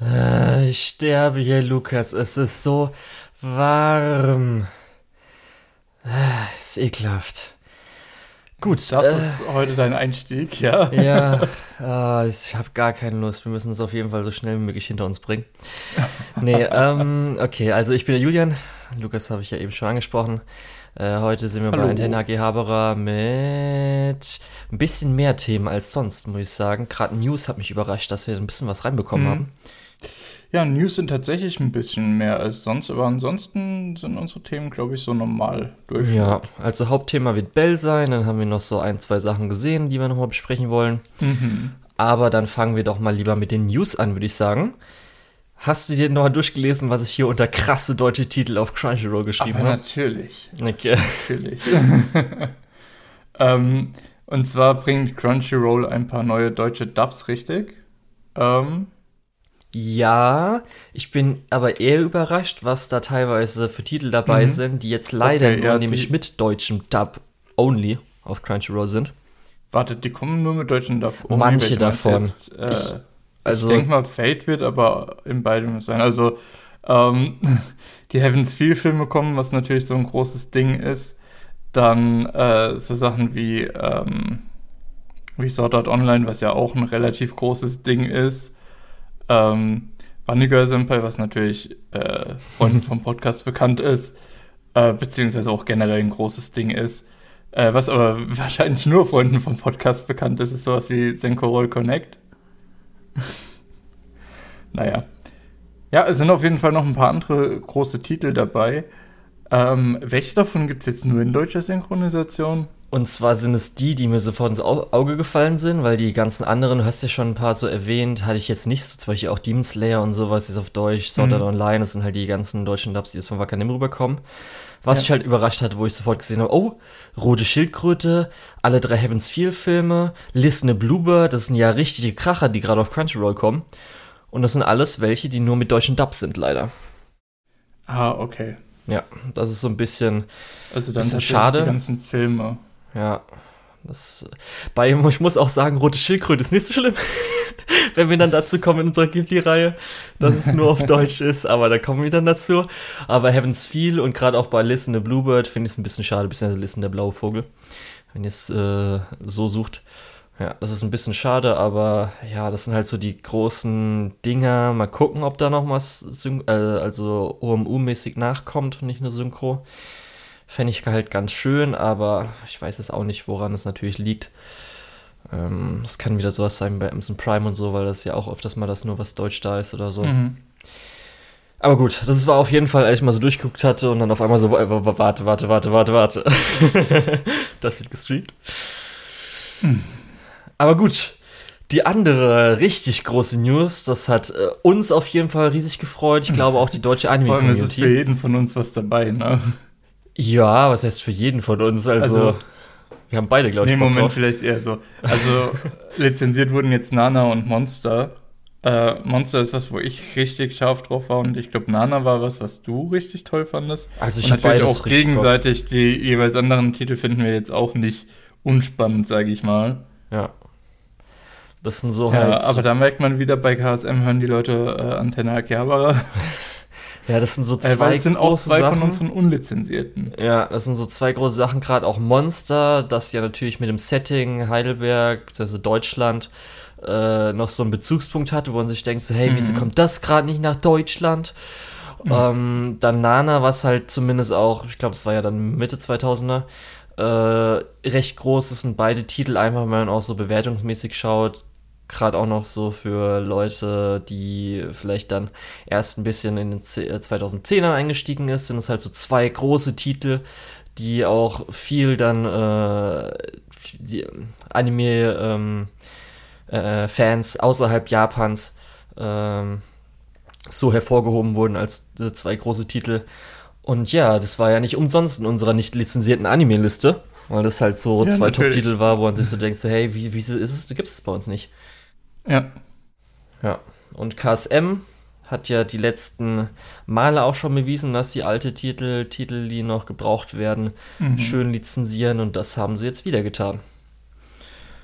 Äh, ich sterbe hier, Lukas. Es ist so warm. Äh, ist ekelhaft. Gut. Das äh, ist heute dein Einstieg, ja? Ja, äh, ich habe gar keine Lust. Wir müssen es auf jeden Fall so schnell wie möglich hinter uns bringen. Nee, ähm, okay, also ich bin der Julian. Lukas habe ich ja eben schon angesprochen. Äh, heute sind wir Hallo. bei Antenne AG Haberer mit ein bisschen mehr Themen als sonst, muss ich sagen. Gerade News hat mich überrascht, dass wir ein bisschen was reinbekommen mhm. haben. Ja, News sind tatsächlich ein bisschen mehr als sonst, aber ansonsten sind unsere Themen, glaube ich, so normal durch. Ja, also Hauptthema wird Bell sein, dann haben wir noch so ein, zwei Sachen gesehen, die wir nochmal besprechen wollen. Mhm. Aber dann fangen wir doch mal lieber mit den News an, würde ich sagen. Hast du dir noch mal durchgelesen, was ich hier unter krasse deutsche Titel auf Crunchyroll geschrieben habe? Natürlich. Okay. Natürlich. ähm, und zwar bringt Crunchyroll ein paar neue deutsche Dubs, richtig? Ähm, ja, ich bin aber eher überrascht, was da teilweise für Titel dabei mhm. sind, die jetzt leider okay, nur ja, nämlich mit deutschem Dub only auf Crunchyroll sind. Wartet, die kommen nur mit deutschem Dub only. Manche davon. Jetzt, äh, ich, also, ich denke mal, Fate wird aber in beidem sein. Also, ähm, die Heaven's Feel Filme kommen, was natürlich so ein großes Ding ist. Dann äh, so Sachen wie, ähm, wie Sword Art Online, was ja auch ein relativ großes Ding ist. Ähm, Girl Senpai, was natürlich äh, Freunden vom Podcast bekannt ist, äh, beziehungsweise auch generell ein großes Ding ist. Äh, was aber wahrscheinlich nur Freunden vom Podcast bekannt ist, ist sowas wie Senko Roll Connect. naja. Ja, es sind auf jeden Fall noch ein paar andere große Titel dabei. Ähm, welche davon gibt es jetzt nur in deutscher Synchronisation? Und zwar sind es die, die mir sofort ins Auge gefallen sind, weil die ganzen anderen, du hast ja schon ein paar so erwähnt, hatte ich jetzt nicht, so zum Beispiel auch Demon Slayer und sowas ist auf Deutsch, Sword Art mhm. Online, das sind halt die ganzen deutschen Dubs, die jetzt von Wakanim rüberkommen. Was ja. mich halt überrascht hat, wo ich sofort gesehen habe, oh, Rote Schildkröte, alle drei Heaven's Feel Filme, Listen Bluebird, das sind ja richtige Kracher, die gerade auf Crunchyroll kommen. Und das sind alles welche, die nur mit deutschen Dubs sind, leider. Ah, okay. Ja, das ist so ein bisschen, also dann bisschen schade. Die ganzen Filme. Ja. Das, bei, ich muss auch sagen, rote Schildkröte ist nicht so schlimm, wenn wir dann dazu kommen in unserer Ghibli-Reihe, dass es nur auf Deutsch ist, aber da kommen wir dann dazu. Aber Heaven's Feel und gerade auch bei Listen the Bluebird finde ich es ein bisschen schade, bisschen Listen der blaue Vogel, wenn ihr es äh, so sucht. Ja, das ist ein bisschen schade, aber ja, das sind halt so die großen Dinger. Mal gucken, ob da noch was, äh, also OMU-mäßig nachkommt und nicht nur Synchro. Fände ich halt ganz schön, aber ich weiß jetzt auch nicht, woran es natürlich liegt. Ähm, das kann wieder sowas sein bei Amazon Prime und so, weil das ja auch öfters mal das nur was Deutsch da ist oder so. Mhm. Aber gut, das war auf jeden Fall, als ich mal so durchgeguckt hatte und dann auf einmal so, warte, warte, warte, warte, warte. das wird gestreamt. Mhm. Aber gut, die andere richtig große News, das hat äh, uns auf jeden Fall riesig gefreut. Ich glaube auch die deutsche Anime-Community. Vor allem ist es für jeden von uns was dabei, ne? Ja, was heißt für jeden von uns? Also, also wir haben beide, glaube ich. Nee, Moment, drauf. vielleicht eher so. Also, lizenziert wurden jetzt Nana und Monster. Äh, Monster ist was, wo ich richtig scharf drauf war und ich glaube, Nana war was, was du richtig toll fandest. Also, ich habe natürlich auch gegenseitig Bock. die jeweils anderen Titel finden wir jetzt auch nicht unspannend, sage ich mal. Ja. Das sind so ja, halt. aber da merkt man wieder bei KSM hören die Leute äh, Antenne Akihabara. Ja, das sind so zwei äh, weil es sind auch zwei Sachen. von unseren unlizenzierten. Ja, das sind so zwei große Sachen, gerade auch Monster, das ja natürlich mit dem Setting Heidelberg bzw. Deutschland äh, noch so einen Bezugspunkt hat, wo man sich denkt, so, hey, mhm. wieso kommt das gerade nicht nach Deutschland? Mhm. Ähm, dann Nana, was halt zumindest auch, ich glaube, es war ja dann Mitte 2000er, äh, recht groß ist und beide Titel einfach, wenn man auch so bewertungsmäßig schaut, gerade auch noch so für Leute, die vielleicht dann erst ein bisschen in den 2010ern äh, eingestiegen ist, sind es halt so zwei große Titel, die auch viel dann äh, die Anime ähm, äh, Fans außerhalb Japans ähm, so hervorgehoben wurden als äh, zwei große Titel. Und ja, das war ja nicht umsonst in unserer nicht lizenzierten Anime-Liste, weil das halt so ja, zwei Top-Titel war, wo man sich so denkt, so, hey, wie, wie ist es, gibt es bei uns nicht. Ja. Ja. Und KSM hat ja die letzten Male auch schon bewiesen, dass sie alte Titel, Titel, die noch gebraucht werden, mhm. schön lizenzieren und das haben sie jetzt wieder getan.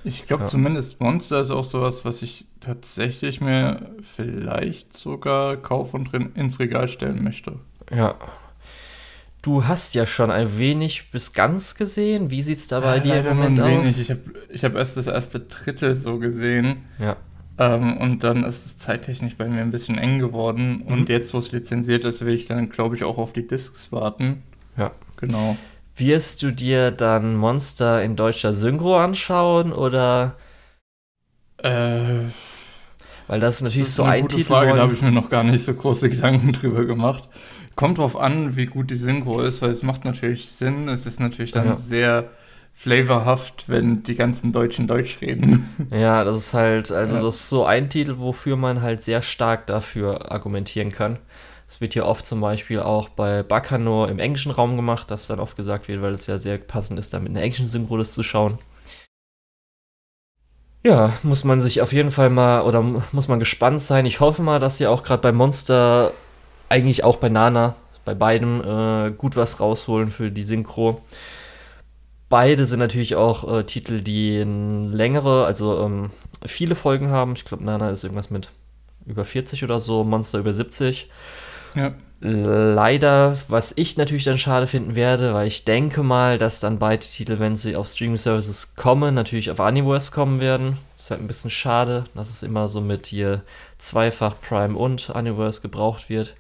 Ich glaube ja. zumindest Monster ist auch sowas, was ich tatsächlich mir vielleicht sogar kaufen und ins Regal stellen möchte. Ja. Du hast ja schon ein wenig bis ganz gesehen. Wie sieht es da bei ja, dir im Moment aus? Ich habe ich hab erst das erste Drittel so gesehen. Ja. Ähm, und dann ist es zeittechnisch bei mir ein bisschen eng geworden. Mhm. Und jetzt, wo es lizenziert ist, will ich dann, glaube ich, auch auf die Discs warten. Ja. Genau. Wirst du dir dann Monster in deutscher Synchro anschauen oder? Äh, Weil das ist natürlich das ist so ein gute Titel. Frage, da habe ich mir noch gar nicht so große Gedanken drüber gemacht. Kommt drauf an, wie gut die Synchro ist, weil es macht natürlich Sinn. Es ist natürlich dann ja. sehr flavorhaft, wenn die ganzen Deutschen Deutsch reden. Ja, das ist halt, also ja. das ist so ein Titel, wofür man halt sehr stark dafür argumentieren kann. Es wird hier oft zum Beispiel auch bei Bacano im englischen Raum gemacht, dass dann oft gesagt wird, weil es ja sehr passend ist, da mit einer englischen Synchro das zu schauen. Ja, muss man sich auf jeden Fall mal oder muss man gespannt sein. Ich hoffe mal, dass ihr auch gerade bei Monster, eigentlich auch bei Nana, bei beidem äh, gut was rausholen für die Synchro. Beide sind natürlich auch äh, Titel, die längere, also ähm, viele Folgen haben. Ich glaube, Nana ist irgendwas mit über 40 oder so, Monster über 70. Ja. Leider, was ich natürlich dann schade finden werde, weil ich denke mal, dass dann beide Titel, wenn sie auf Streaming Services kommen, natürlich auf Aniverse kommen werden. Ist halt ein bisschen schade, dass es immer so mit hier zweifach Prime und Aniverse gebraucht wird.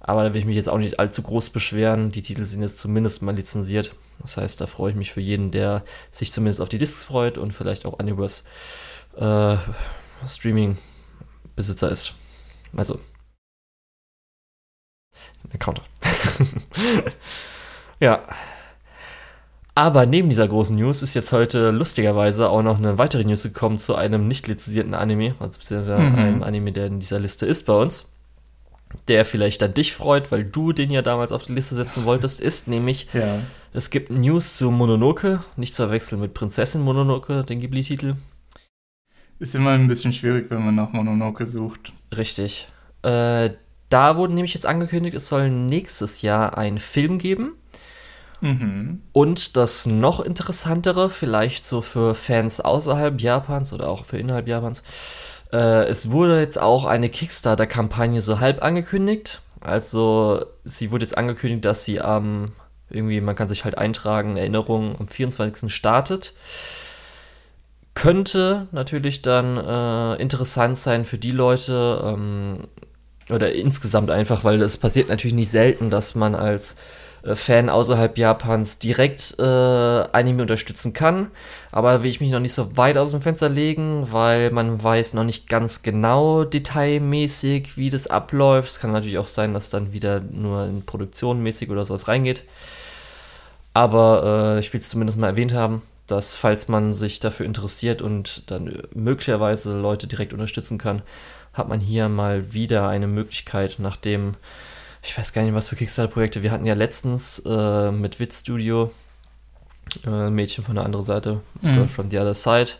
Aber da will ich mich jetzt auch nicht allzu groß beschweren. Die Titel sind jetzt zumindest mal lizenziert. Das heißt, da freue ich mich für jeden, der sich zumindest auf die Discs freut und vielleicht auch Aniverse äh, Streaming-Besitzer ist. Also, Account. ja. Aber neben dieser großen News ist jetzt heute lustigerweise auch noch eine weitere News gekommen zu einem nicht lizenzierten Anime, also beziehungsweise mhm. einem Anime, der in dieser Liste ist bei uns. Der vielleicht dann dich freut, weil du den ja damals auf die Liste setzen wolltest, ist nämlich, ja. es gibt News zu Mononoke, nicht zu verwechseln mit Prinzessin Mononoke, den Ghibli-Titel. Ist immer ein bisschen schwierig, wenn man nach Mononoke sucht. Richtig. Äh, da wurde nämlich jetzt angekündigt, es soll nächstes Jahr einen Film geben. Mhm. Und das noch interessantere, vielleicht so für Fans außerhalb Japans oder auch für innerhalb Japans, äh, es wurde jetzt auch eine Kickstarter-Kampagne so halb angekündigt. Also sie wurde jetzt angekündigt, dass sie am, ähm, irgendwie, man kann sich halt eintragen, Erinnerung am 24. startet. Könnte natürlich dann äh, interessant sein für die Leute, ähm, oder insgesamt einfach, weil es passiert natürlich nicht selten, dass man als Fan außerhalb Japans direkt äh, Anime unterstützen kann. Aber will ich mich noch nicht so weit aus dem Fenster legen, weil man weiß noch nicht ganz genau detailmäßig, wie das abläuft. Es kann natürlich auch sein, dass dann wieder nur in Produktion mäßig oder sowas reingeht. Aber äh, ich will es zumindest mal erwähnt haben, dass falls man sich dafür interessiert und dann möglicherweise Leute direkt unterstützen kann, hat man hier mal wieder eine Möglichkeit, nachdem, ich weiß gar nicht, was für Kickstarter-Projekte, wir hatten ja letztens äh, mit Wit Studio äh, Mädchen von der anderen Seite, mhm. Girl from the Other Side.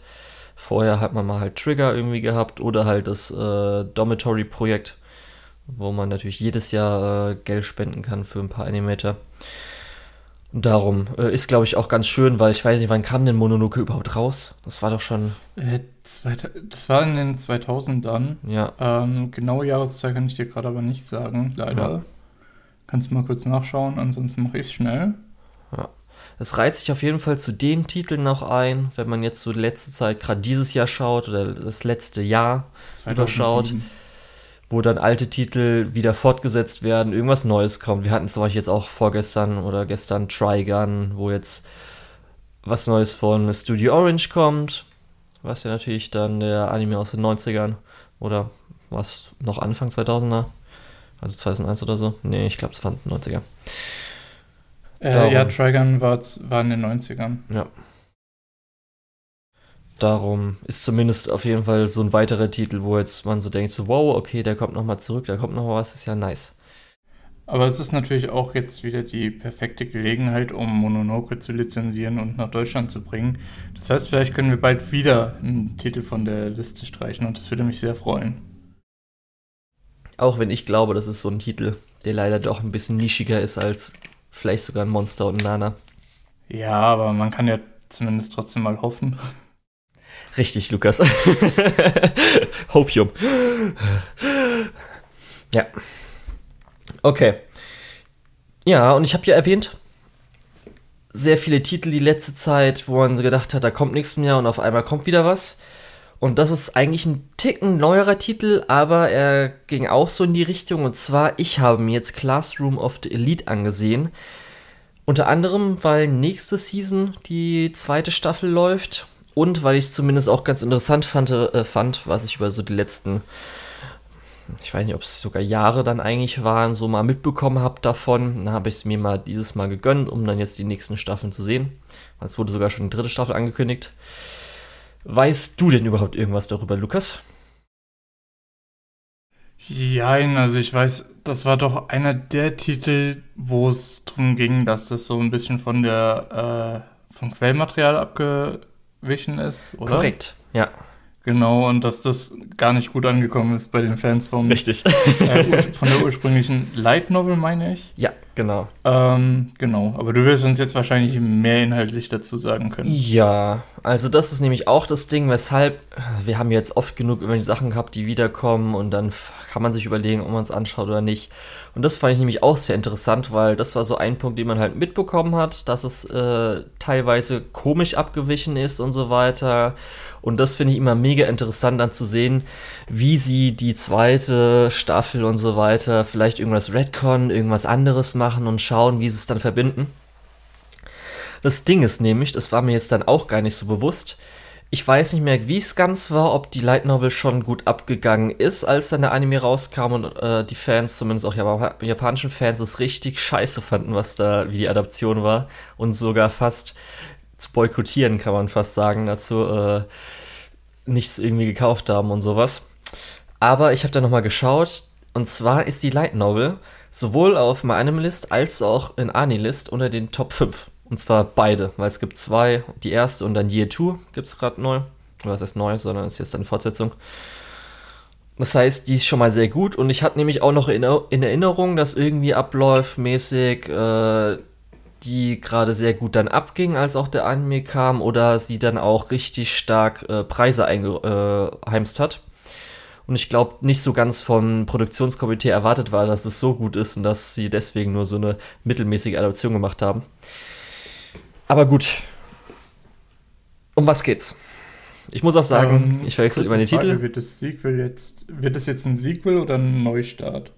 Vorher hat man mal halt Trigger irgendwie gehabt oder halt das äh, Dormitory-Projekt, wo man natürlich jedes Jahr äh, Geld spenden kann für ein paar Animator. Darum äh, ist, glaube ich, auch ganz schön, weil ich weiß nicht, wann kam denn Mononoke überhaupt raus? Das war doch schon. Äh, das war in den 2000ern. Ja. Ähm, genaue Jahreszeit kann ich dir gerade aber nicht sagen, leider. Ja. Kannst du mal kurz nachschauen, ansonsten mache ich es schnell. Ja. Es reiht sich auf jeden Fall zu den Titeln noch ein, wenn man jetzt so die letzte Zeit, gerade dieses Jahr schaut oder das letzte Jahr 2007. überschaut wo dann alte Titel wieder fortgesetzt werden, irgendwas Neues kommt. Wir hatten zum Beispiel jetzt auch vorgestern oder gestern Trigun, wo jetzt was Neues von Studio Orange kommt, was ja natürlich dann der Anime aus den 90ern oder was noch Anfang 2000er, also 2001 oder so. Nee, ich glaube, es waren 90er. Äh, ja, Trigun war, war in den 90ern. Ja. Darum ist zumindest auf jeden Fall so ein weiterer Titel, wo jetzt man so denkt, so wow, okay, der kommt nochmal zurück, da kommt noch was, ist ja nice. Aber es ist natürlich auch jetzt wieder die perfekte Gelegenheit, um Mononoke zu lizenzieren und nach Deutschland zu bringen. Das heißt, vielleicht können wir bald wieder einen Titel von der Liste streichen und das würde mich sehr freuen. Auch wenn ich glaube, das ist so ein Titel, der leider doch ein bisschen nischiger ist als vielleicht sogar ein Monster und Nana. Ja, aber man kann ja zumindest trotzdem mal hoffen. Richtig, Lukas. Hopium. Ja. Okay. Ja, und ich habe ja erwähnt, sehr viele Titel die letzte Zeit, wo man gedacht hat, da kommt nichts mehr und auf einmal kommt wieder was. Und das ist eigentlich ein Ticken neuerer Titel, aber er ging auch so in die Richtung. Und zwar, ich habe mir jetzt Classroom of the Elite angesehen. Unter anderem, weil nächste Season die zweite Staffel läuft und weil ich es zumindest auch ganz interessant fand, äh, fand, was ich über so die letzten, ich weiß nicht, ob es sogar Jahre dann eigentlich waren, so mal mitbekommen habe davon. Dann habe ich es mir mal dieses Mal gegönnt, um dann jetzt die nächsten Staffeln zu sehen. Es wurde sogar schon die dritte Staffel angekündigt. Weißt du denn überhaupt irgendwas darüber, Lukas? Jein, also ich weiß, das war doch einer der Titel, wo es darum ging, dass das so ein bisschen von der äh, vom Quellmaterial abgewichen ist, oder? Korrekt, ja. Genau, und dass das gar nicht gut angekommen ist bei den Fans vom, Richtig. Äh, von der ursprünglichen Light Novel, meine ich. Ja, genau. Ähm, genau, aber du wirst uns jetzt wahrscheinlich mehr inhaltlich dazu sagen können. Ja, also das ist nämlich auch das Ding, weshalb wir haben jetzt oft genug über die Sachen gehabt, die wiederkommen und dann kann man sich überlegen, ob man es anschaut oder nicht. Und das fand ich nämlich auch sehr interessant, weil das war so ein Punkt, den man halt mitbekommen hat, dass es äh, teilweise komisch abgewichen ist und so weiter. Und das finde ich immer mega interessant dann zu sehen, wie sie die zweite Staffel und so weiter, vielleicht irgendwas Redcon, irgendwas anderes machen und schauen, wie sie es dann verbinden. Das Ding ist nämlich, das war mir jetzt dann auch gar nicht so bewusst, ich weiß nicht mehr, wie es ganz war, ob die Light Novel schon gut abgegangen ist, als dann der Anime rauskam und äh, die Fans, zumindest auch Jap japanischen Fans, es richtig scheiße fanden, was da, wie die Adaption war und sogar fast zu boykottieren, kann man fast sagen, dazu äh, nichts irgendwie gekauft haben und sowas. Aber ich habe da nochmal geschaut und zwar ist die Light Novel sowohl auf MyAnimeList als auch in Anilist unter den Top 5. Und zwar beide, weil es gibt zwei, die erste und dann Year 2 gibt es gerade neu. Oder was heißt neu, sondern ist jetzt eine Fortsetzung. Das heißt, die ist schon mal sehr gut und ich hatte nämlich auch noch in, Erinnerung, dass irgendwie abläufmäßig äh, die gerade sehr gut dann abging, als auch der Anime kam, oder sie dann auch richtig stark äh, Preise eingeheimst äh, hat. Und ich glaube, nicht so ganz vom Produktionskomitee erwartet war, dass es so gut ist und dass sie deswegen nur so eine mittelmäßige Adaption gemacht haben. Aber gut. Um was geht's? Ich muss auch sagen, ähm, ich verwechsel immer die Frage, Titel. Wird das Sequel jetzt, wird das jetzt ein Sequel oder ein Neustart?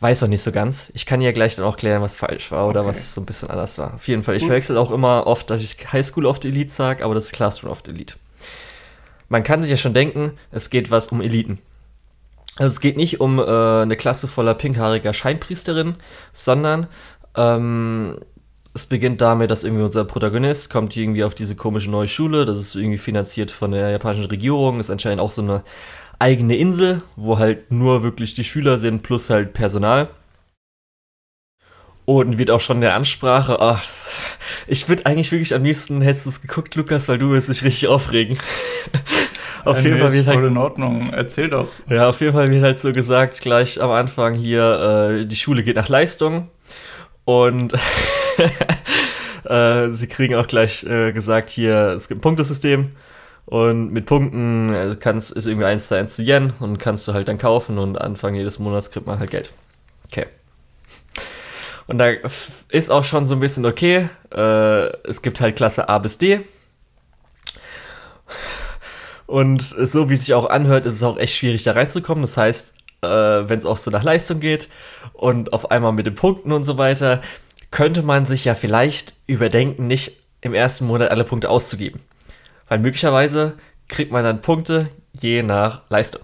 Weiß noch nicht so ganz. Ich kann ja gleich dann auch klären, was falsch war oder okay. was so ein bisschen anders war. Auf jeden Fall. Ich verwechsel auch immer oft, dass ich High School of the Elite sage, aber das ist Classroom of the Elite. Man kann sich ja schon denken, es geht was um Eliten. Also es geht nicht um äh, eine Klasse voller pinkhaariger Scheinpriesterin, sondern ähm, es beginnt damit, dass irgendwie unser Protagonist kommt irgendwie auf diese komische neue Schule. Das ist irgendwie finanziert von der japanischen Regierung. Ist anscheinend auch so eine eigene Insel, wo halt nur wirklich die Schüler sind plus halt Personal. Und wird auch schon der Ansprache, ach, das, ich würde eigentlich wirklich am liebsten, hättest du es geguckt, Lukas, weil du wirst dich richtig aufregen. auf ja, jeden nee, Fall wird halt. Voll in Ordnung, erzähl doch. Ja, auf jeden Fall wird halt so gesagt, gleich am Anfang hier, äh, die Schule geht nach Leistung. Und äh, sie kriegen auch gleich äh, gesagt, hier, es gibt ein Punktesystem. Und mit Punkten äh, kannst, ist irgendwie 1 zu 1 zu Yen und kannst du halt dann kaufen und Anfang jedes Monats kriegt man halt Geld. Okay. Und da ist auch schon so ein bisschen okay. Äh, es gibt halt Klasse A bis D. Und so wie es sich auch anhört, ist es auch echt schwierig da reinzukommen. Das heißt, äh, wenn es auch so nach Leistung geht und auf einmal mit den Punkten und so weiter, könnte man sich ja vielleicht überdenken, nicht im ersten Monat alle Punkte auszugeben. Weil möglicherweise kriegt man dann Punkte je nach Leistung.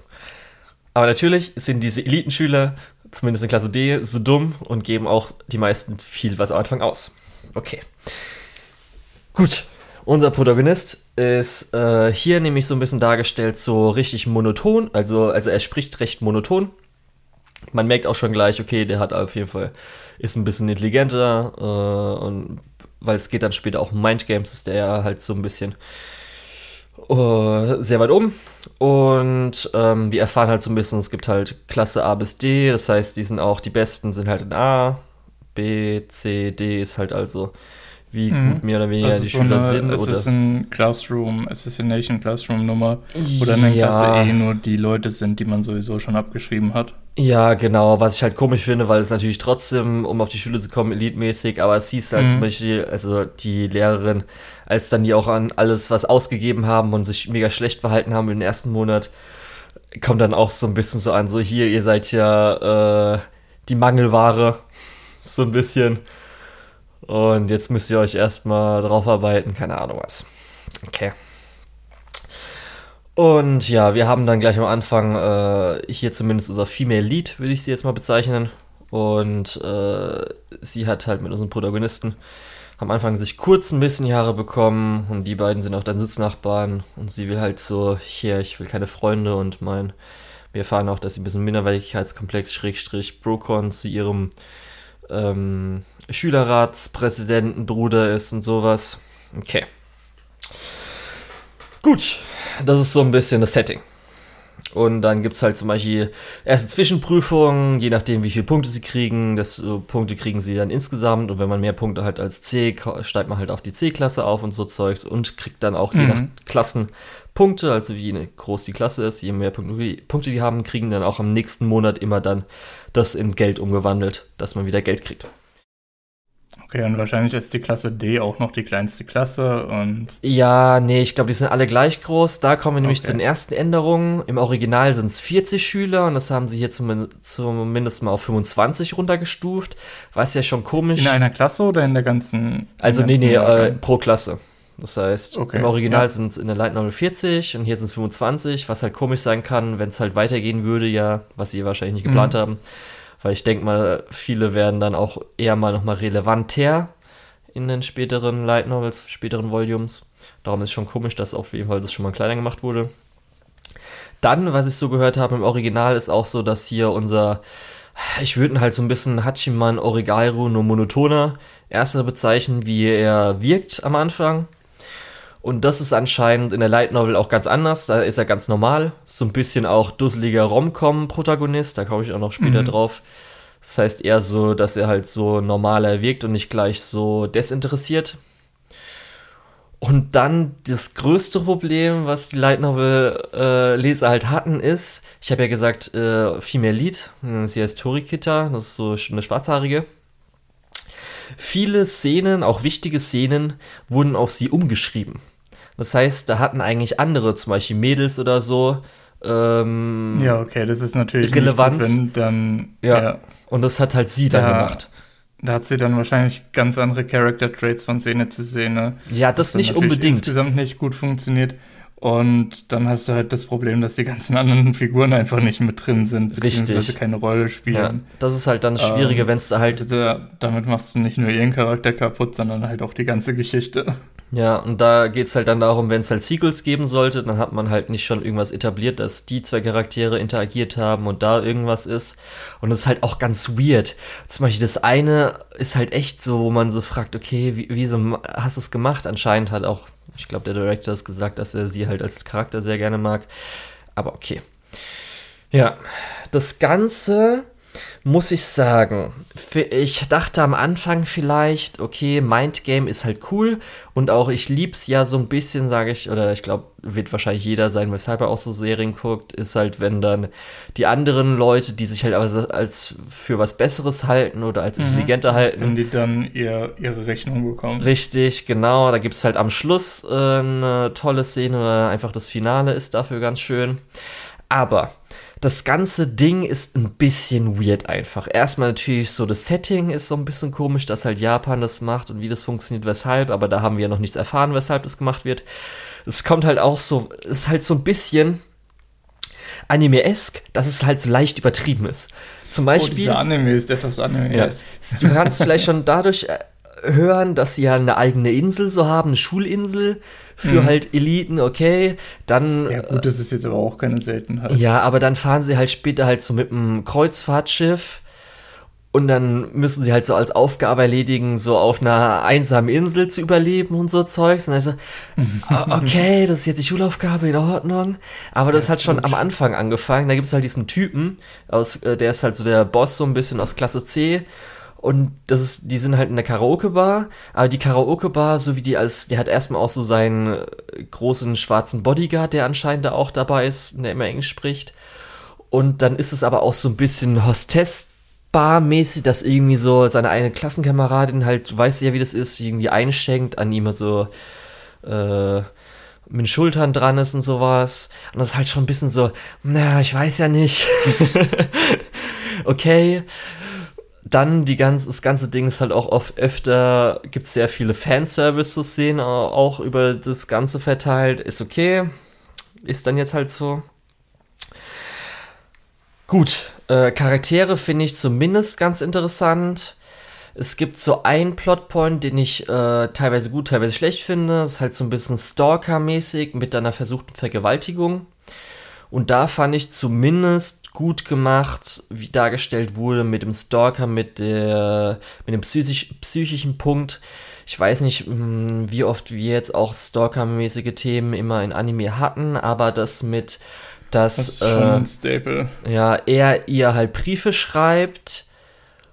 Aber natürlich sind diese Elitenschüler, zumindest in Klasse D, so dumm und geben auch die meisten viel was am Anfang aus. Okay. Gut. Unser Protagonist ist äh, hier nämlich so ein bisschen dargestellt, so richtig monoton. Also, also er spricht recht monoton. Man merkt auch schon gleich, okay, der hat auf jeden Fall ist ein bisschen intelligenter äh, und weil es geht dann später auch um Mindgames, ist der ja halt so ein bisschen uh, sehr weit oben. Und ähm, wir erfahren halt so ein bisschen, es gibt halt Klasse A bis D, das heißt, die sind auch, die besten sind halt in A, B, C, D ist halt also wie mhm. gut mehr oder weniger die so Schüler eine, sind. Es oder ist ein Classroom, Assassination Classroom Nummer, dann in der Klasse eh nur die Leute sind, die man sowieso schon abgeschrieben hat. Ja, genau, was ich halt komisch finde, weil es natürlich trotzdem, um auf die Schule zu kommen, elitmäßig, aber es hieß halt mhm. zum Beispiel, also die Lehrerin, als dann die auch an alles was ausgegeben haben und sich mega schlecht verhalten haben im ersten Monat, kommt dann auch so ein bisschen so an, so hier, ihr seid ja äh, die Mangelware, so ein bisschen. Und jetzt müsst ihr euch erstmal drauf arbeiten, keine Ahnung was. Okay. Und ja, wir haben dann gleich am Anfang äh, hier zumindest unser Female Lead, würde ich sie jetzt mal bezeichnen. Und äh, sie hat halt mit unserem Protagonisten am Anfang sich kurz ein bisschen Haare bekommen und die beiden sind auch dann Sitznachbarn und sie will halt so, hier, ich will keine Freunde und mein, wir erfahren auch, dass sie ein bisschen Minderwertigkeitskomplex, Schrägstrich, Brocon zu ihrem ähm, Schülerratspräsidentenbruder ist und sowas. Okay. Gut, das ist so ein bisschen das Setting. Und dann gibt es halt zum Beispiel erste Zwischenprüfungen, je nachdem, wie viele Punkte sie kriegen, desto Punkte kriegen sie dann insgesamt. Und wenn man mehr Punkte hat als C, steigt man halt auf die C-Klasse auf und so Zeugs und kriegt dann auch je nach mhm. Klassen Punkte, also wie groß die Klasse ist, je mehr Punkte die haben, kriegen dann auch am nächsten Monat immer dann das in Geld umgewandelt, dass man wieder Geld kriegt. Okay, und wahrscheinlich ist die Klasse D auch noch die kleinste Klasse und. Ja, nee, ich glaube, die sind alle gleich groß. Da kommen wir nämlich okay. zu den ersten Änderungen. Im Original sind es 40 Schüler und das haben sie hier zumindest, zumindest mal auf 25 runtergestuft. Was ja schon komisch. In einer Klasse oder in der ganzen. Also, ganzen nee, nee, äh, pro Klasse. Das heißt, okay, im Original ja. sind es in der Light Novel 40 und hier sind es 25, was halt komisch sein kann, wenn es halt weitergehen würde, ja, was sie wahrscheinlich nicht geplant mhm. haben weil ich denke mal, viele werden dann auch eher mal nochmal relevanter in den späteren Light Novels, späteren Volumes. Darum ist schon komisch, dass auf jeden Fall das schon mal kleiner gemacht wurde. Dann, was ich so gehört habe im Original, ist auch so, dass hier unser, ich würde ihn halt so ein bisschen Hachiman Origairu no monotoner erster bezeichnen, wie er wirkt am Anfang. Und das ist anscheinend in der Light Novel auch ganz anders. Da ist er ganz normal. So ein bisschen auch dusseliger Rom-Com-Protagonist. Da komme ich auch noch später mhm. drauf. Das heißt eher so, dass er halt so normaler wirkt und nicht gleich so desinteressiert. Und dann das größte Problem, was die Light Novel-Leser äh, halt hatten, ist, ich habe ja gesagt, äh, Female Lead, sie heißt Torikita, das ist so eine Schwarzhaarige. Viele Szenen, auch wichtige Szenen, wurden auf sie umgeschrieben. Das heißt, da hatten eigentlich andere, zum Beispiel Mädels oder so, ähm, ja, okay, das ist natürlich Relevanz. Gut, wenn dann, ja. ja. Und das hat halt sie dann da, gemacht. Da hat sie dann wahrscheinlich ganz andere Character Traits von Szene zu Szene. Ja, das nicht unbedingt. insgesamt nicht gut funktioniert. Und dann hast du halt das Problem, dass die ganzen anderen Figuren einfach nicht mit drin sind, beziehungsweise Richtig. keine Rolle spielen. Ja, das ist halt dann das Schwierige, ähm, wenn es da halt. Da, damit machst du nicht nur ihren Charakter kaputt, sondern halt auch die ganze Geschichte. Ja, und da geht's halt dann darum, wenn es halt Sequels geben sollte, dann hat man halt nicht schon irgendwas etabliert, dass die zwei Charaktere interagiert haben und da irgendwas ist. Und das ist halt auch ganz weird. Zum Beispiel das eine ist halt echt so, wo man so fragt, okay, wie, wieso hast du es gemacht? Anscheinend hat auch, ich glaube, der Director hat gesagt, dass er sie halt als Charakter sehr gerne mag. Aber okay. Ja, das Ganze muss ich sagen. Ich dachte am Anfang vielleicht, okay, Mindgame ist halt cool und auch ich lieb's ja so ein bisschen, sage ich, oder ich glaube, wird wahrscheinlich jeder sein, weshalb er auch so Serien guckt, ist halt, wenn dann die anderen Leute, die sich halt aber als für was Besseres halten oder als mhm. intelligenter halten. Wenn die dann ihr, ihre Rechnung bekommen. Richtig, genau. Da gibt's halt am Schluss äh, eine tolle Szene, einfach das Finale ist dafür ganz schön. Aber das ganze Ding ist ein bisschen weird einfach. Erstmal natürlich so das Setting ist so ein bisschen komisch, dass halt Japan das macht und wie das funktioniert, weshalb, aber da haben wir ja noch nichts erfahren, weshalb das gemacht wird. Es kommt halt auch so, ist halt so ein bisschen Anime-esk, dass es halt so leicht übertrieben ist. Zum Beispiel. Oh, dieser Anime ist etwas Anime-esk. Ja, du kannst vielleicht schon dadurch äh, hören, dass sie ja eine eigene Insel so haben, eine Schulinsel für mhm. halt Eliten, okay, dann. Ja, gut, das ist jetzt aber auch keine Seltenheit. Ja, aber dann fahren sie halt später halt so mit einem Kreuzfahrtschiff und dann müssen sie halt so als Aufgabe erledigen, so auf einer einsamen Insel zu überleben und so Zeugs. Und also, okay, das ist jetzt die Schulaufgabe in Ordnung. Aber das ja, hat schon gut. am Anfang angefangen. Da gibt es halt diesen Typen, aus, äh, der ist halt so der Boss, so ein bisschen aus Klasse C. Und das ist, die sind halt in der Karaoke-Bar, aber die Karaoke-Bar, so wie die als, der hat erstmal auch so seinen äh, großen schwarzen Bodyguard, der anscheinend da auch dabei ist, der immer Englisch spricht. Und dann ist es aber auch so ein bisschen Hostess-Bar-mäßig, dass irgendwie so seine eine Klassenkameradin halt, weiß ja, wie das ist, irgendwie einschenkt, an ihm so, äh, mit den Schultern dran ist und sowas. Und das ist halt schon ein bisschen so, naja, ich weiß ja nicht. okay. Dann die ganze, das ganze Ding ist halt auch oft öfter, gibt es sehr viele Fanservice-Szenen auch über das Ganze verteilt. Ist okay. Ist dann jetzt halt so. Gut, äh, Charaktere finde ich zumindest ganz interessant. Es gibt so einen Plotpoint, den ich äh, teilweise gut, teilweise schlecht finde. Das ist halt so ein bisschen Stalker-mäßig mit einer versuchten Vergewaltigung. Und da fand ich zumindest gut gemacht, wie dargestellt wurde mit dem Stalker, mit, der, mit dem psychisch, psychischen Punkt. Ich weiß nicht, hm, wie oft wir jetzt auch Stalker-mäßige Themen immer in Anime hatten, aber das mit, dass das ist schon äh, ein Staple. Ja, er ihr halt Briefe schreibt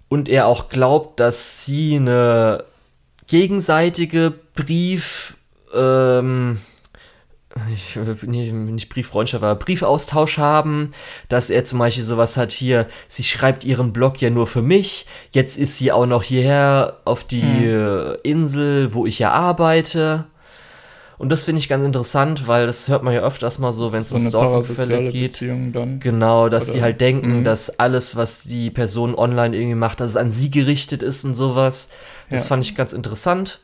und er auch glaubt, dass sie eine gegenseitige Brief, ähm, ich, nicht, nicht Brieffreundschaft, aber Briefaustausch haben, dass er zum Beispiel sowas hat hier, sie schreibt ihren Blog ja nur für mich, jetzt ist sie auch noch hierher auf die hm. Insel, wo ich ja arbeite. Und das finde ich ganz interessant, weil das hört man ja öfters mal so, wenn es so um Stalking-Fälle geht. Genau, dass Oder? die halt denken, mhm. dass alles, was die Person online irgendwie macht, dass es an sie gerichtet ist und sowas. Das ja. fand ich ganz interessant.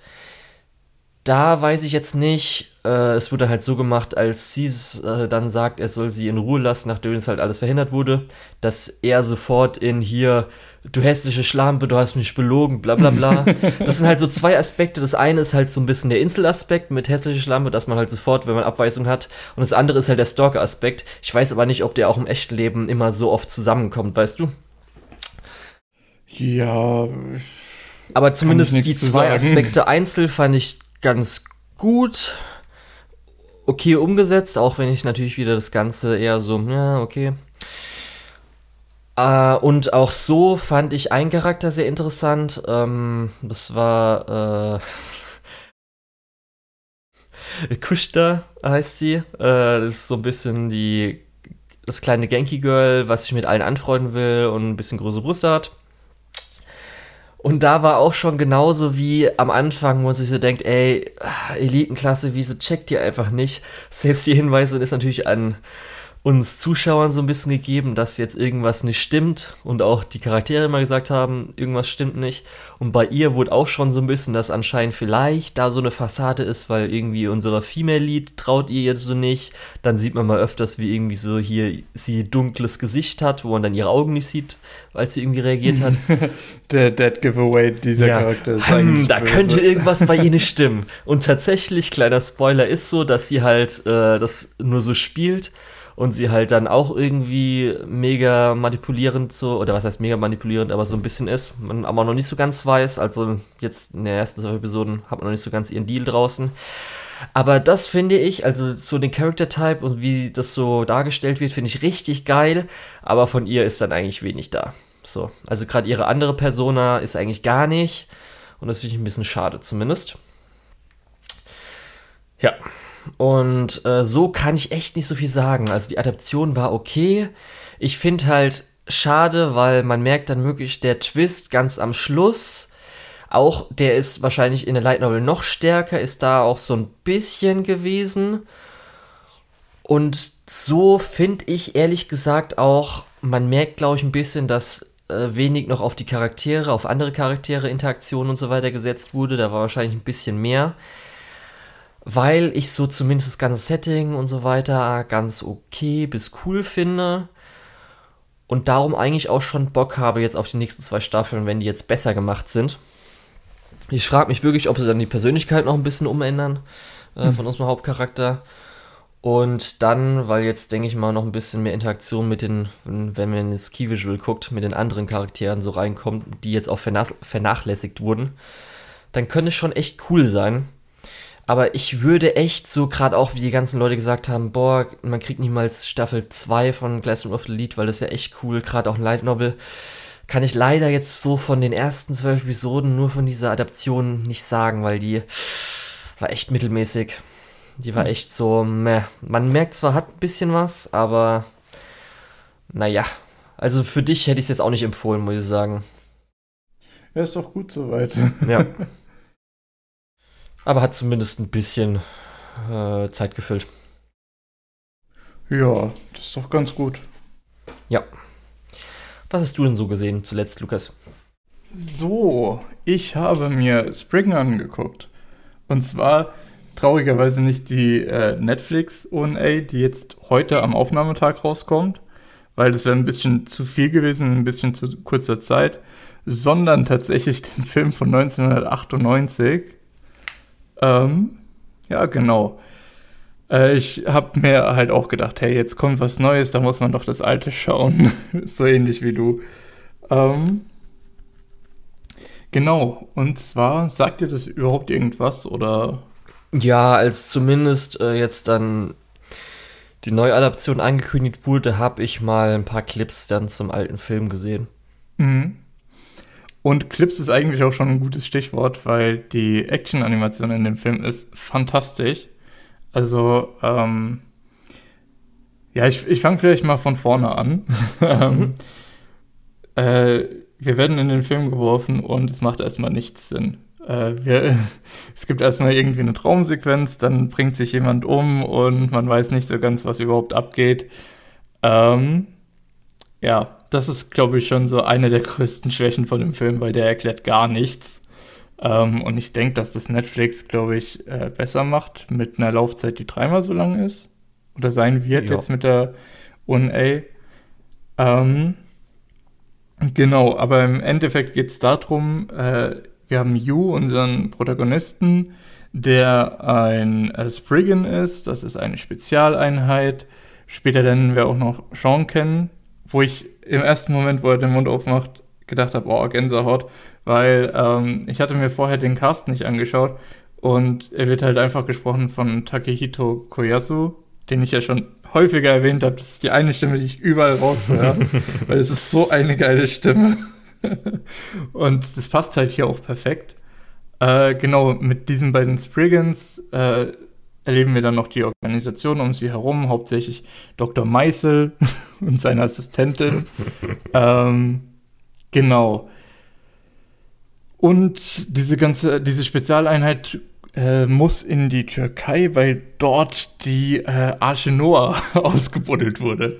Da weiß ich jetzt nicht, äh, es wurde halt so gemacht, als sie äh, dann sagt, er soll sie in Ruhe lassen, nachdem es halt alles verhindert wurde, dass er sofort in hier, du hässliche Schlampe, du hast mich belogen, bla bla bla. das sind halt so zwei Aspekte. Das eine ist halt so ein bisschen der Inselaspekt mit hässliche Schlampe, dass man halt sofort, wenn man Abweisung hat. Und das andere ist halt der Stalker-Aspekt. Ich weiß aber nicht, ob der auch im echten Leben immer so oft zusammenkommt, weißt du? Ja. Aber zumindest die zwei. Aspekte einzeln fand ich ganz gut okay umgesetzt, auch wenn ich natürlich wieder das Ganze eher so, ja, okay. Äh, und auch so fand ich einen Charakter sehr interessant. Ähm, das war äh, Kushta heißt sie. Äh, das ist so ein bisschen die das kleine Genki Girl, was sich mit allen anfreunden will und ein bisschen große Brüste hat. Und da war auch schon genauso wie am Anfang, wo man sich so denkt, ey, Elitenklasse, wieso checkt ihr einfach nicht? Selbst die Hinweise ist natürlich an uns Zuschauern so ein bisschen gegeben, dass jetzt irgendwas nicht stimmt und auch die Charaktere immer gesagt haben, irgendwas stimmt nicht. Und bei ihr wurde auch schon so ein bisschen, dass anscheinend vielleicht da so eine Fassade ist, weil irgendwie unsere Female Lead traut ihr jetzt so nicht. Dann sieht man mal öfters, wie irgendwie so hier sie dunkles Gesicht hat, wo man dann ihre Augen nicht sieht, weil sie irgendwie reagiert hat. Der Dead Giveaway dieser ja. Charakter ist hm, Da böse. könnte irgendwas bei ihr nicht stimmen. Und tatsächlich, kleiner Spoiler ist so, dass sie halt äh, das nur so spielt und sie halt dann auch irgendwie mega manipulierend so, oder was heißt mega manipulierend, aber so ein bisschen ist, man aber noch nicht so ganz weiß, also jetzt in der ersten Episoden hat man noch nicht so ganz ihren Deal draußen. Aber das finde ich, also so den Character Type und wie das so dargestellt wird, finde ich richtig geil, aber von ihr ist dann eigentlich wenig da. So, also gerade ihre andere Persona ist eigentlich gar nicht und das finde ich ein bisschen schade zumindest. Ja, und äh, so kann ich echt nicht so viel sagen. Also die Adaption war okay. Ich finde halt schade, weil man merkt dann wirklich der Twist ganz am Schluss. Auch der ist wahrscheinlich in der Light Novel noch stärker, ist da auch so ein bisschen gewesen. Und so finde ich ehrlich gesagt auch, man merkt, glaube ich, ein bisschen, dass äh, wenig noch auf die Charaktere, auf andere Charaktere, Interaktionen und so weiter gesetzt wurde. Da war wahrscheinlich ein bisschen mehr weil ich so zumindest das ganze Setting und so weiter ganz okay bis cool finde und darum eigentlich auch schon Bock habe jetzt auf die nächsten zwei Staffeln, wenn die jetzt besser gemacht sind. Ich frage mich wirklich, ob sie dann die Persönlichkeit noch ein bisschen umändern äh, hm. von unserem Hauptcharakter. Und dann, weil jetzt denke ich mal noch ein bisschen mehr Interaktion mit den, wenn man ins Key Visual guckt, mit den anderen Charakteren so reinkommt, die jetzt auch vernachlässigt wurden, dann könnte es schon echt cool sein. Aber ich würde echt so, gerade auch wie die ganzen Leute gesagt haben, boah, man kriegt niemals Staffel 2 von Classroom of the Lead, weil das ist ja echt cool, gerade auch ein Light Novel. kann ich leider jetzt so von den ersten zwölf Episoden nur von dieser Adaption nicht sagen, weil die war echt mittelmäßig. Die war hm. echt so, meh. Man merkt zwar, hat ein bisschen was, aber naja. Also für dich hätte ich es jetzt auch nicht empfohlen, muss ich sagen. Ja, ist doch gut soweit. Ja. Aber hat zumindest ein bisschen äh, Zeit gefüllt. Ja, das ist doch ganz gut. Ja. Was hast du denn so gesehen zuletzt, Lukas? So, ich habe mir Spring angeguckt. Und zwar traurigerweise nicht die äh, Netflix ONA, die jetzt heute am Aufnahmetag rauskommt, weil das wäre ein bisschen zu viel gewesen, ein bisschen zu kurzer Zeit, sondern tatsächlich den Film von 1998. Ähm, ja, genau. Äh, ich habe mir halt auch gedacht, hey, jetzt kommt was Neues, da muss man doch das Alte schauen. so ähnlich wie du. Ähm, genau, und zwar, sagt dir das überhaupt irgendwas oder? Ja, als zumindest äh, jetzt dann die Neuadaption angekündigt wurde, habe ich mal ein paar Clips dann zum alten Film gesehen. Mhm. Und Clips ist eigentlich auch schon ein gutes Stichwort, weil die Action-Animation in dem Film ist fantastisch. Also, ähm, ja, ich, ich fange vielleicht mal von vorne an. mhm. äh, wir werden in den Film geworfen und es macht erstmal nichts Sinn. Äh, wir, es gibt erstmal irgendwie eine Traumsequenz, dann bringt sich jemand um und man weiß nicht so ganz, was überhaupt abgeht. Ähm, ja, das ist, glaube ich, schon so eine der größten Schwächen von dem Film, weil der erklärt gar nichts. Ähm, und ich denke, dass das Netflix, glaube ich, äh, besser macht mit einer Laufzeit, die dreimal so lang ist. Oder sein wird ja. jetzt mit der ONA. Ähm, genau, aber im Endeffekt geht es darum, äh, wir haben Yu, unseren Protagonisten, der ein äh, Spriggan ist. Das ist eine Spezialeinheit. Später lernen wir auch noch Sean kennen, wo ich im ersten Moment, wo er den Mund aufmacht, gedacht habe, oh, Gänsehaut, weil ähm, ich hatte mir vorher den Cast nicht angeschaut und er wird halt einfach gesprochen von Takehito Koyasu, den ich ja schon häufiger erwähnt habe. Das ist die eine Stimme, die ich überall raushöre, weil es ist so eine geile Stimme. und das passt halt hier auch perfekt. Äh, genau, mit diesen beiden Spriggans äh, erleben wir dann noch die Organisation um sie herum, hauptsächlich Dr. Meißel und seine Assistentin. ähm, genau. Und diese ganze, diese Spezialeinheit äh, muss in die Türkei, weil dort die äh, Arche Noah ausgebuddelt wurde.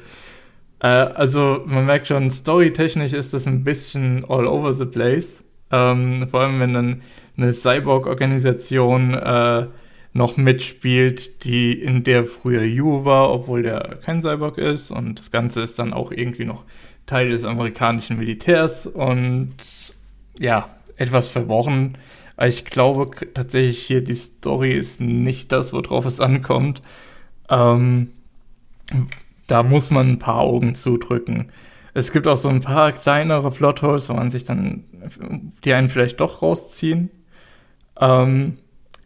Äh, also man merkt schon, storytechnisch ist das ein bisschen all over the place. Ähm, vor allem, wenn dann eine Cyborg-Organisation äh, noch mitspielt, die in der früher Yu war, obwohl der kein Cyborg ist. Und das Ganze ist dann auch irgendwie noch Teil des amerikanischen Militärs und ja, etwas verworren. Ich glaube tatsächlich hier, die Story ist nicht das, worauf es ankommt. Ähm, da muss man ein paar Augen zudrücken. Es gibt auch so ein paar kleinere Plotholes, wo man sich dann, die einen vielleicht doch rausziehen. Ähm,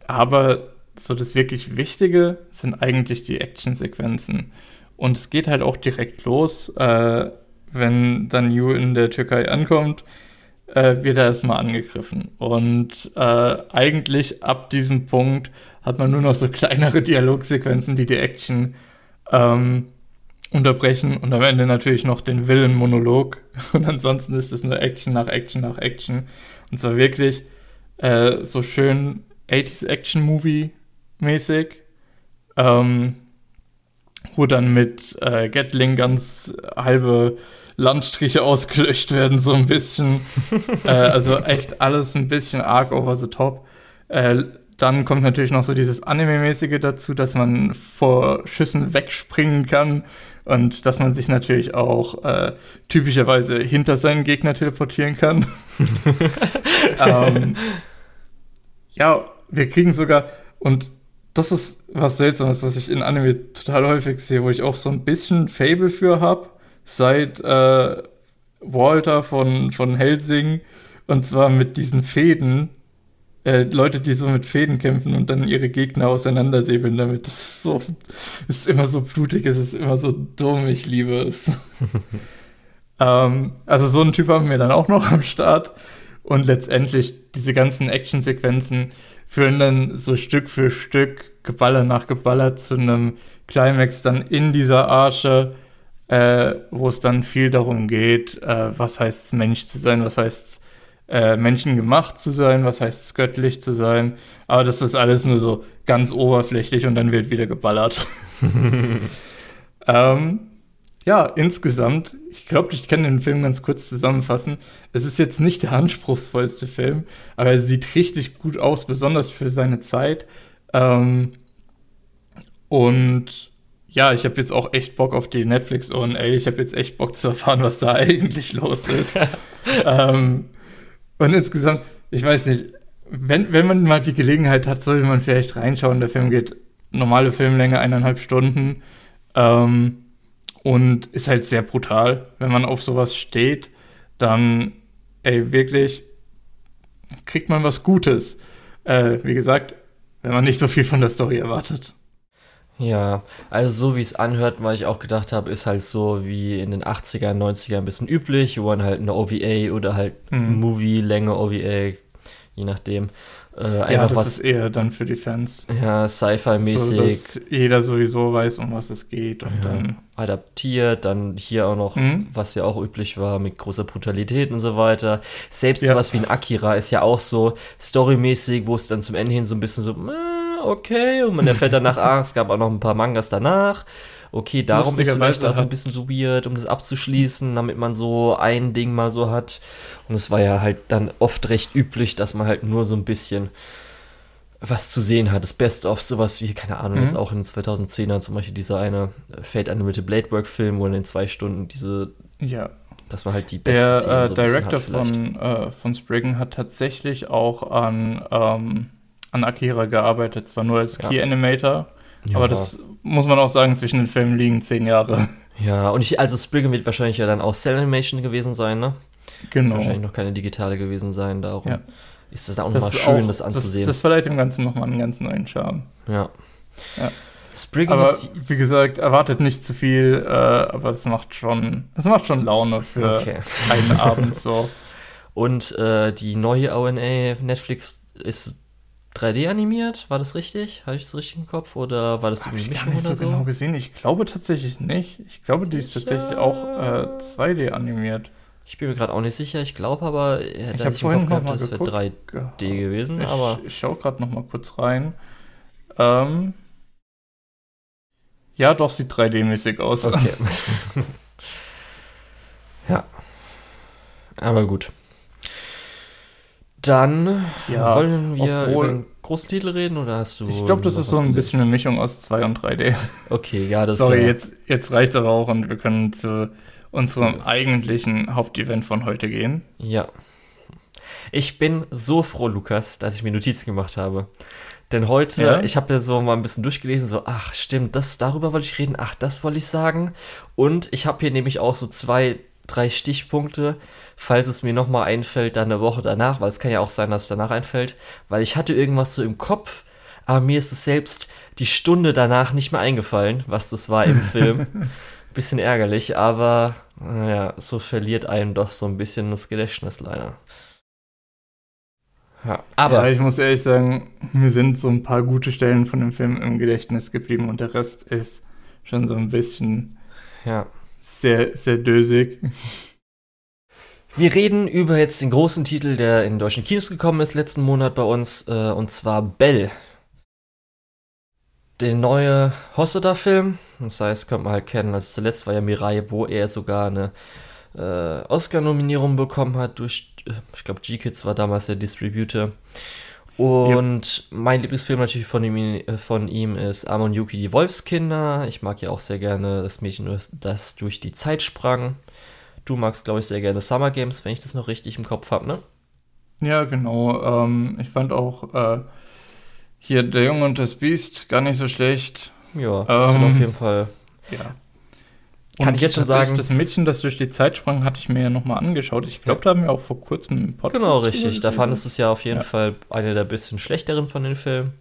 aber so das wirklich Wichtige sind eigentlich die Actionsequenzen. Und es geht halt auch direkt los, äh, wenn dann Yu in der Türkei ankommt, äh, wird er erstmal angegriffen. Und äh, eigentlich ab diesem Punkt hat man nur noch so kleinere Dialogsequenzen, die die Action ähm, unterbrechen und am Ende natürlich noch den Willen-Monolog. Und ansonsten ist es nur Action nach Action nach Action. Und zwar wirklich äh, so schön 80s Action-Movie mäßig. Ähm, wo dann mit äh, Gatling ganz halbe Landstriche ausgelöscht werden, so ein bisschen. äh, also echt alles ein bisschen arg over the top. Äh, dann kommt natürlich noch so dieses Anime-mäßige dazu, dass man vor Schüssen wegspringen kann und dass man sich natürlich auch äh, typischerweise hinter seinen Gegner teleportieren kann. ähm, ja, wir kriegen sogar, und das ist was Seltsames, was ich in Anime total häufig sehe, wo ich auch so ein bisschen Fable für habe, seit äh, Walter von, von Helsing, und zwar mit diesen Fäden, äh, Leute, die so mit Fäden kämpfen und dann ihre Gegner auseinandersäbeln damit. Das ist so, ist immer so blutig, es ist immer so dumm, ich liebe es. Ähm, also so einen Typ haben wir dann auch noch am Start. Und letztendlich diese ganzen Actionsequenzen führen dann so Stück für Stück, Geballer nach Geballer zu einem Climax dann in dieser Arche, äh, wo es dann viel darum geht, äh, was heißt es, Mensch zu sein, was heißt es, äh, menschengemacht zu sein, was heißt es, göttlich zu sein. Aber das ist alles nur so ganz oberflächlich und dann wird wieder geballert. ähm, ja, insgesamt, ich glaube, ich kann den Film ganz kurz zusammenfassen. Es ist jetzt nicht der anspruchsvollste Film, aber er sieht richtig gut aus, besonders für seine Zeit. Ähm, und ja, ich habe jetzt auch echt Bock auf die Netflix und ey, ich habe jetzt echt Bock zu erfahren, was da eigentlich los ist. ähm, und insgesamt, ich weiß nicht, wenn, wenn man mal die Gelegenheit hat, sollte man vielleicht reinschauen. Der Film geht normale Filmlänge eineinhalb Stunden ähm, und ist halt sehr brutal. Wenn man auf sowas steht, dann, ey, wirklich kriegt man was Gutes. Äh, wie gesagt, wenn man nicht so viel von der Story erwartet. Ja, also so wie es anhört, weil ich auch gedacht habe, ist halt so wie in den 80er, 90er ein bisschen üblich, wo man halt eine OVA oder halt mhm. Movie-Länge OVA, je nachdem. Äh, ja, das was, ist eher dann für die Fans. Ja, Sci-Fi-mäßig. So, dass jeder sowieso weiß, um was es geht und ja, dann. Adaptiert, dann hier auch noch, mhm. was ja auch üblich war, mit großer Brutalität und so weiter. Selbst ja. sowas wie ein Akira ist ja auch so storymäßig, wo es dann zum Ende hin so ein bisschen so, äh, okay, und man erfährt danach, ah, es gab auch noch ein paar Mangas danach okay, darum ist vielleicht das so ein bisschen so weird, um das abzuschließen, damit man so ein Ding mal so hat. Und es war ja halt dann oft recht üblich, dass man halt nur so ein bisschen was zu sehen hat. Das Beste of sowas wie, keine Ahnung, mhm. jetzt auch in 2010er zum Beispiel dieser eine Fate Animated Blade Work Film, wo in zwei Stunden diese, ja. dass man halt die besten Der Szenen so äh, Director von, äh, von Spriggan hat tatsächlich auch an, ähm, an Akira gearbeitet, zwar nur als ja. Key Animator, ja. aber das muss man auch sagen, zwischen den Filmen liegen zehn Jahre. Ja, und ich, also Spriggan wird wahrscheinlich ja dann auch Cell Animation gewesen sein, ne? Genau. Wahrscheinlich noch keine digitale gewesen sein, darum ja. ist das auch nochmal schön, auch, das anzusehen. Das, das verleiht dem Ganzen nochmal einen ganz neuen Charme. Ja. ja. Spriggan aber wie gesagt, erwartet nicht zu viel, äh, aber es macht schon, es macht schon Laune für okay. einen Abend so. Und äh, die neue ONA Netflix ist 3D animiert, war das richtig? Habe ich das richtig im Kopf oder war das irgendwie ich Mischung gar nicht so, so genau gesehen. Ich glaube tatsächlich nicht. Ich glaube, die ist tatsächlich auch äh, 2D animiert. Ich bin mir gerade auch nicht sicher. Ich glaube aber, äh, ich habe vorhin im Kopf gehabt, das wäre 3D gehabt. gewesen. Ich, aber ich schaue gerade noch mal kurz rein. Ähm, ja, doch, sieht 3D-mäßig aus. Okay. ja. Aber gut. Dann ja, wollen wir obwohl, über einen großen Titel reden oder hast du. Ich glaube, das ist so ein gesehen? bisschen eine Mischung aus 2 und 3D. Okay, ja, das Sorry, ja jetzt, jetzt reicht es aber auch und wir können zu unserem eigentlichen Hauptevent von heute gehen. Ja. Ich bin so froh, Lukas, dass ich mir Notizen gemacht habe. Denn heute, ja? ich habe ja so mal ein bisschen durchgelesen, so, ach stimmt, das, darüber wollte ich reden, ach, das wollte ich sagen. Und ich habe hier nämlich auch so zwei, drei Stichpunkte, falls es mir nochmal einfällt, dann eine Woche danach, weil es kann ja auch sein, dass es danach einfällt, weil ich hatte irgendwas so im Kopf, aber mir ist es selbst die Stunde danach nicht mehr eingefallen, was das war im Film. bisschen ärgerlich, aber naja, so verliert einem doch so ein bisschen das Gedächtnis leider. Ja, aber. Ja, ich muss ehrlich sagen, mir sind so ein paar gute Stellen von dem Film im Gedächtnis geblieben und der Rest ist schon so ein bisschen. Ja. Sehr, sehr dösig. Wir reden über jetzt den großen Titel, der in deutschen Kinos gekommen ist letzten Monat bei uns, äh, und zwar Bell der neue Hosoda-Film. Das heißt, könnte man halt kennen. als zuletzt war ja Mirai, wo er sogar eine äh, Oscar-Nominierung bekommen hat durch, äh, ich glaube, G-Kids war damals der Distributor. Und ja. mein Lieblingsfilm natürlich von ihm, äh, von ihm ist Amon Yuki, die Wolfskinder. Ich mag ja auch sehr gerne das Mädchen, das durch die Zeit sprang. Du magst, glaube ich, sehr gerne Summer Games, wenn ich das noch richtig im Kopf habe, ne? Ja, genau. Ähm, ich fand auch äh, hier der Junge und das Biest, gar nicht so schlecht. Ja, das ähm, auf jeden Fall. Ja. Kann ich jetzt schon sagen. Das Mädchen, das durch die Zeit sprang, hatte ich mir ja nochmal angeschaut. Ich glaube, da haben wir auch vor kurzem einen Podcast. Genau, richtig. Da fandest du es ja auf jeden ja. Fall eine der bisschen schlechteren von den Filmen.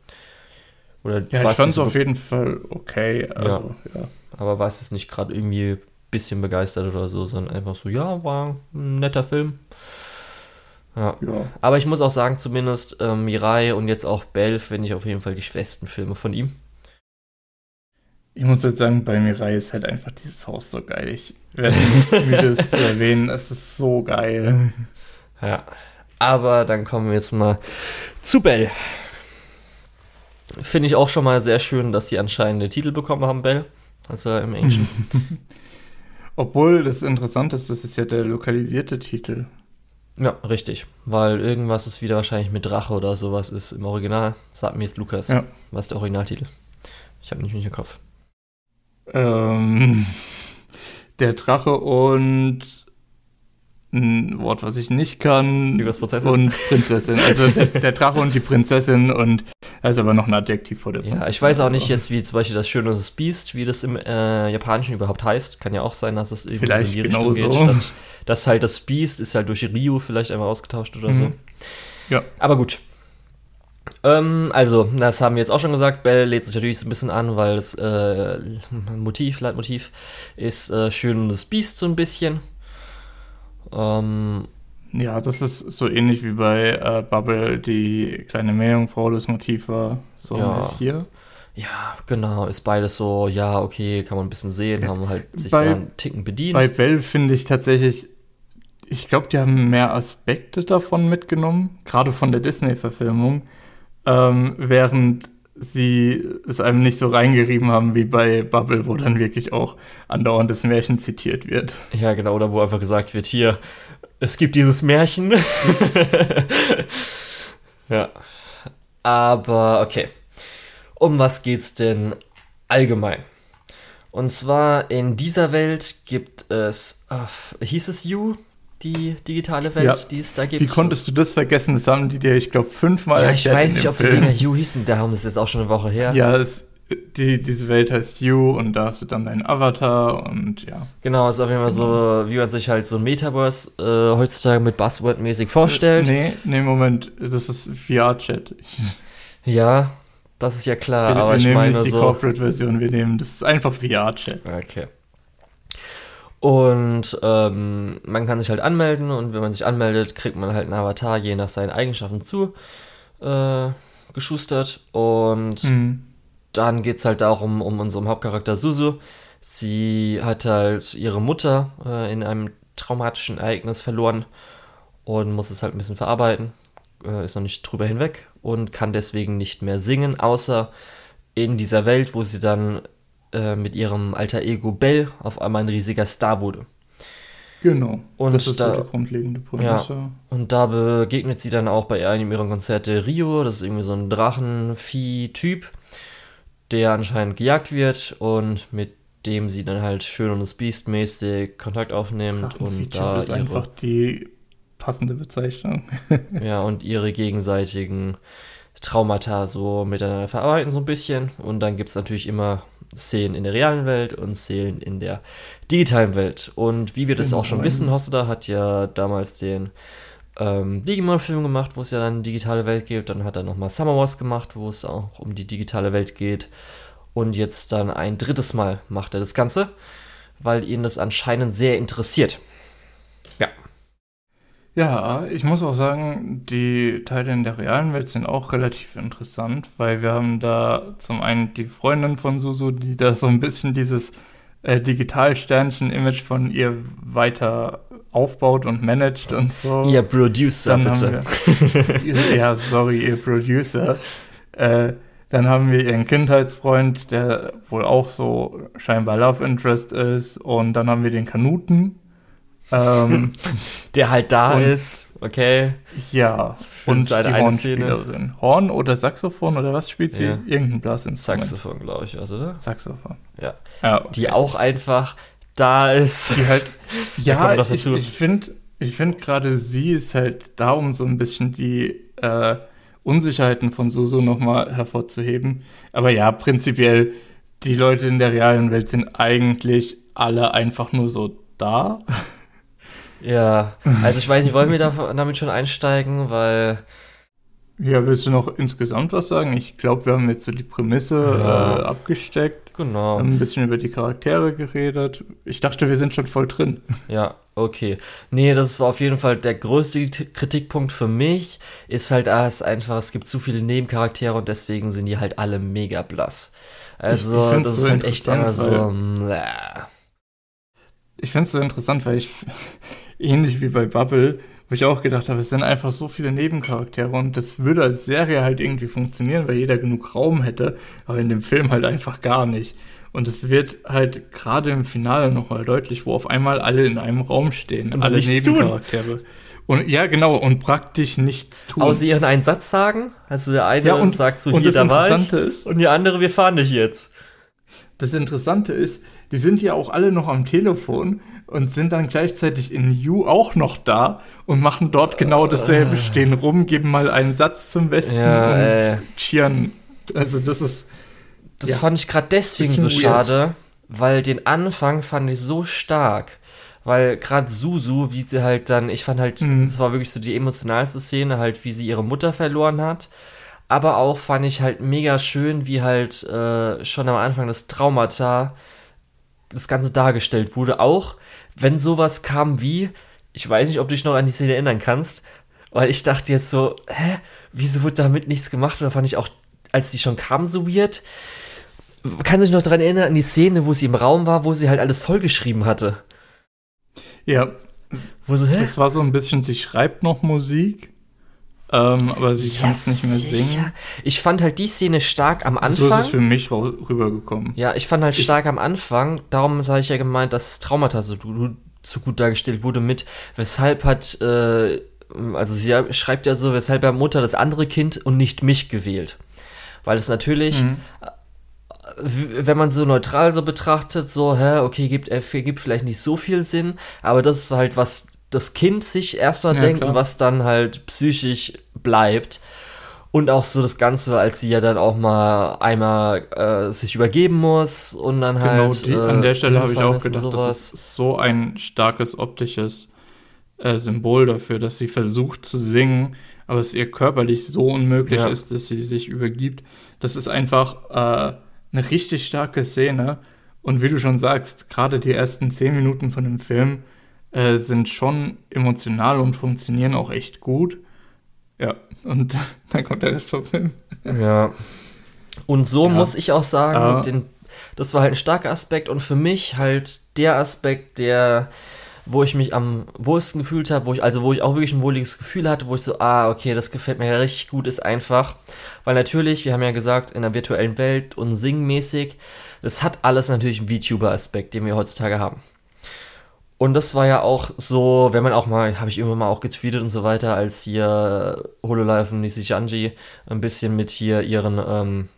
Oder ja, ich fand es auf jeden Fall okay. Also, ja. ja. Aber war es nicht gerade irgendwie bisschen begeistert oder so, sondern einfach so, ja, war ein netter Film. Ja. ja. Aber ich muss auch sagen, zumindest ähm, Mirai und jetzt auch Bell finde ich auf jeden Fall die schwächsten Filme von ihm. Ich muss jetzt sagen, bei Mirai ist halt einfach dieses Haus so geil. Ich werde nicht müde es zu erwähnen, es ist so geil. Ja. Aber dann kommen wir jetzt mal zu Bell. Finde ich auch schon mal sehr schön, dass sie anscheinend den Titel bekommen haben, Bell. Also im Englischen. Obwohl das interessant ist, das ist ja der lokalisierte Titel. Ja, richtig. Weil irgendwas ist wieder wahrscheinlich mit Drache oder sowas ist im Original. Sagt mir jetzt Lukas. Ja. Was ist der Originaltitel? Ich habe nicht mehr im Kopf. Ähm, der Drache und ein Wort, was ich nicht kann. Prinzessin. Und Prinzessin. Also der, der, Drache und die Prinzessin und da ist aber noch ein Adjektiv vor der Prinzessin. Ja, ich weiß auch nicht jetzt, wie zum Beispiel das Schöne das Beast, wie das im äh, Japanischen überhaupt heißt. Kann ja auch sein, dass es irgendwie vielleicht so in die Richtung geht. So. Statt, dass halt das Beast ist halt durch Ryu vielleicht einmal ausgetauscht oder mhm. so. Ja. Aber gut. Ähm, also, das haben wir jetzt auch schon gesagt. Bell lädt sich natürlich so ein bisschen an, weil das äh, Motiv, Leitmotiv ist äh, schön das Beast so ein bisschen. Ähm, ja, das ist so ähnlich wie bei äh, Bubble, die kleine Meerjungfrau, das Motiv war. So ja. ist hier. Ja, genau, ist beides so, ja, okay, kann man ein bisschen sehen, haben halt sich bei, da einen Ticken bedient. Bei Bell finde ich tatsächlich, ich glaube, die haben mehr Aspekte davon mitgenommen, gerade von der Disney-Verfilmung, ähm, während sie es einem nicht so reingerieben haben wie bei Bubble, wo dann wirklich auch andauernd das Märchen zitiert wird. Ja, genau, oder wo einfach gesagt wird, hier, es gibt dieses Märchen. ja. Aber okay. Um was geht's denn allgemein? Und zwar in dieser Welt gibt es, äh, hieß es You? Die digitale Welt, ja. die es da gibt. Wie konntest du das vergessen? Das haben die dir, ich glaube, fünfmal Ja, ich weiß nicht, ob die Dinger You hießen. Da haben es jetzt auch schon eine Woche her. Ja, es, die, diese Welt heißt You und da hast du dann deinen Avatar und ja. Genau, ist auf jeden Fall so, wie man sich halt so ein Metaverse äh, heutzutage mit Buzzword-mäßig vorstellt. Nee, nee, Moment, das ist VR-Chat. Ja, das ist ja klar, wir, aber wir ich nehmen meine so. die Corporate-Version, wir nehmen, das ist einfach VR-Chat. Okay. Und ähm, man kann sich halt anmelden und wenn man sich anmeldet, kriegt man halt einen Avatar je nach seinen Eigenschaften zu äh, geschustert. Und mhm. dann geht es halt darum, um unseren Hauptcharakter Suzu. Sie hat halt ihre Mutter äh, in einem traumatischen Ereignis verloren und muss es halt ein bisschen verarbeiten. Äh, ist noch nicht drüber hinweg und kann deswegen nicht mehr singen, außer in dieser Welt, wo sie dann äh, mit ihrem alter Ego Bell auf einmal ein riesiger Star wurde. Genau. Und das ist da, so die grundlegende Prämisse. Ja, und da begegnet sie dann auch bei einem ihrer Konzerte Rio, das ist irgendwie so ein Drachenvieh-Typ, der anscheinend gejagt wird und mit dem sie dann halt schön und das Biest mäßig Kontakt aufnimmt und da ist einfach die passende Bezeichnung. ja, und ihre gegenseitigen Traumata so miteinander verarbeiten so ein bisschen und dann gibt es natürlich immer Szenen in der realen Welt und Szenen in der digitalen Welt. Und wie wir das auch schon wissen, Hossada hat ja damals den ähm, Digimon-Film gemacht, wo es ja dann eine digitale Welt gibt. Dann hat er nochmal Summer Wars gemacht, wo es auch um die digitale Welt geht. Und jetzt dann ein drittes Mal macht er das Ganze, weil ihn das anscheinend sehr interessiert. Ja. Ich muss auch sagen, die Teile in der realen Welt sind auch relativ interessant, weil wir haben da zum einen die Freundin von Susu, die da so ein bisschen dieses äh, Digitalsternchen-Image von ihr weiter aufbaut und managt und so. Ihr Producer, dann bitte. Wir, ja, sorry, ihr Producer. Äh, dann haben wir ihren Kindheitsfreund, der wohl auch so scheinbar Love Interest ist. Und dann haben wir den Kanuten, ähm, der halt da und, ist, okay. Ja, und die Hornspielerin. Horn oder Saxophon oder was spielt sie? Ja. Irgendein Blasinstrument. Saxophon, glaube ich, also, oder? Saxophon. Ja. ja okay. Die auch einfach da ist. Die halt, ja, ich, ich finde ich find gerade sie ist halt da, um so ein bisschen die äh, Unsicherheiten von Suso nochmal hervorzuheben. Aber ja, prinzipiell, die Leute in der realen Welt sind eigentlich alle einfach nur so da. Ja, also ich weiß nicht, wollen wir da, damit schon einsteigen, weil Ja, willst du noch insgesamt was sagen? Ich glaube, wir haben jetzt so die Prämisse ja. äh, abgesteckt. Genau. Haben ein bisschen über die Charaktere geredet. Ich dachte, wir sind schon voll drin. Ja, okay. Nee, das war auf jeden Fall der größte Kritikpunkt für mich. Ist halt, ah, es einfach, es gibt zu viele Nebencharaktere und deswegen sind die halt alle mega blass. Also, ich, ich das so ist halt echt immer so. Ich finde es so interessant, weil ich ähnlich wie bei Bubble wo ich auch gedacht habe, es sind einfach so viele Nebencharaktere und das würde als Serie halt irgendwie funktionieren, weil jeder genug Raum hätte, aber in dem Film halt einfach gar nicht. Und es wird halt gerade im Finale nochmal deutlich, wo auf einmal alle in einem Raum stehen, und alle Nebencharaktere. Tun. Und ja, genau, und praktisch nichts tun. Außer ihren einen Satz sagen. Also der eine ja, und, sagt so, hier, da war ich. Ist, und die andere, wir fahren dich jetzt. Das Interessante ist, die sind ja auch alle noch am Telefon und sind dann gleichzeitig in You auch noch da und machen dort genau dasselbe, uh. stehen rum, geben mal einen Satz zum Besten ja, und äh. cheeren. Also das ist. Das ja, fand ich gerade deswegen so weird. schade, weil den Anfang fand ich so stark. Weil gerade Susu, wie sie halt dann, ich fand halt, mhm. das war wirklich so die emotionalste Szene, halt, wie sie ihre Mutter verloren hat. Aber auch fand ich halt mega schön, wie halt äh, schon am Anfang das Traumata das Ganze dargestellt wurde. Auch wenn sowas kam wie, ich weiß nicht, ob du dich noch an die Szene erinnern kannst, weil ich dachte jetzt so, hä, wieso wird damit nichts gemacht? Da fand ich auch, als die schon kam, so weird. Kann sich noch daran erinnern, an die Szene, wo sie im Raum war, wo sie halt alles vollgeschrieben hatte. Ja. Wo sie, hä? Das war so ein bisschen, sie schreibt noch Musik ähm, aber sie ja, kann es nicht mehr singen. Ich fand halt die Szene stark am Anfang. So ist es für mich rübergekommen. Ja, ich fand halt ich stark am Anfang. Darum habe ich ja gemeint, dass das Traumata so, so gut dargestellt wurde mit, weshalb hat, äh, also sie schreibt ja so, weshalb hat Mutter das andere Kind und nicht mich gewählt. Weil es natürlich, mhm. wenn man so neutral so betrachtet, so, hä, okay, gibt, äh, gibt vielleicht nicht so viel Sinn, aber das ist halt was das Kind sich erstmal ja, denkt klar. was dann halt psychisch bleibt. Und auch so das Ganze, als sie ja dann auch mal einmal äh, sich übergeben muss und dann genau, halt. Die, äh, an der Stelle habe ich auch gedacht, das ist so ein starkes optisches äh, Symbol dafür, dass sie versucht zu singen, aber es ihr körperlich so unmöglich ja. ist, dass sie sich übergibt. Das ist einfach äh, eine richtig starke Szene. Und wie du schon sagst, gerade die ersten zehn Minuten von dem Film äh, sind schon emotional und funktionieren auch echt gut. Ja, und dann kommt der Rest vom Film. Ja. Und so ja. muss ich auch sagen, uh, den, das war halt ein starker Aspekt und für mich halt der Aspekt, der, wo ich mich am wohlsten gefühlt habe, wo ich, also wo ich auch wirklich ein wohliges Gefühl hatte, wo ich so, ah, okay, das gefällt mir richtig gut, ist einfach, weil natürlich, wir haben ja gesagt, in der virtuellen Welt und singmäßig, das hat alles natürlich einen VTuber-Aspekt, den wir heutzutage haben. Und das war ja auch so, wenn man auch mal, habe ich immer mal auch getweetet und so weiter, als hier Hololive und Nisijanji ein bisschen mit hier ihren ähm,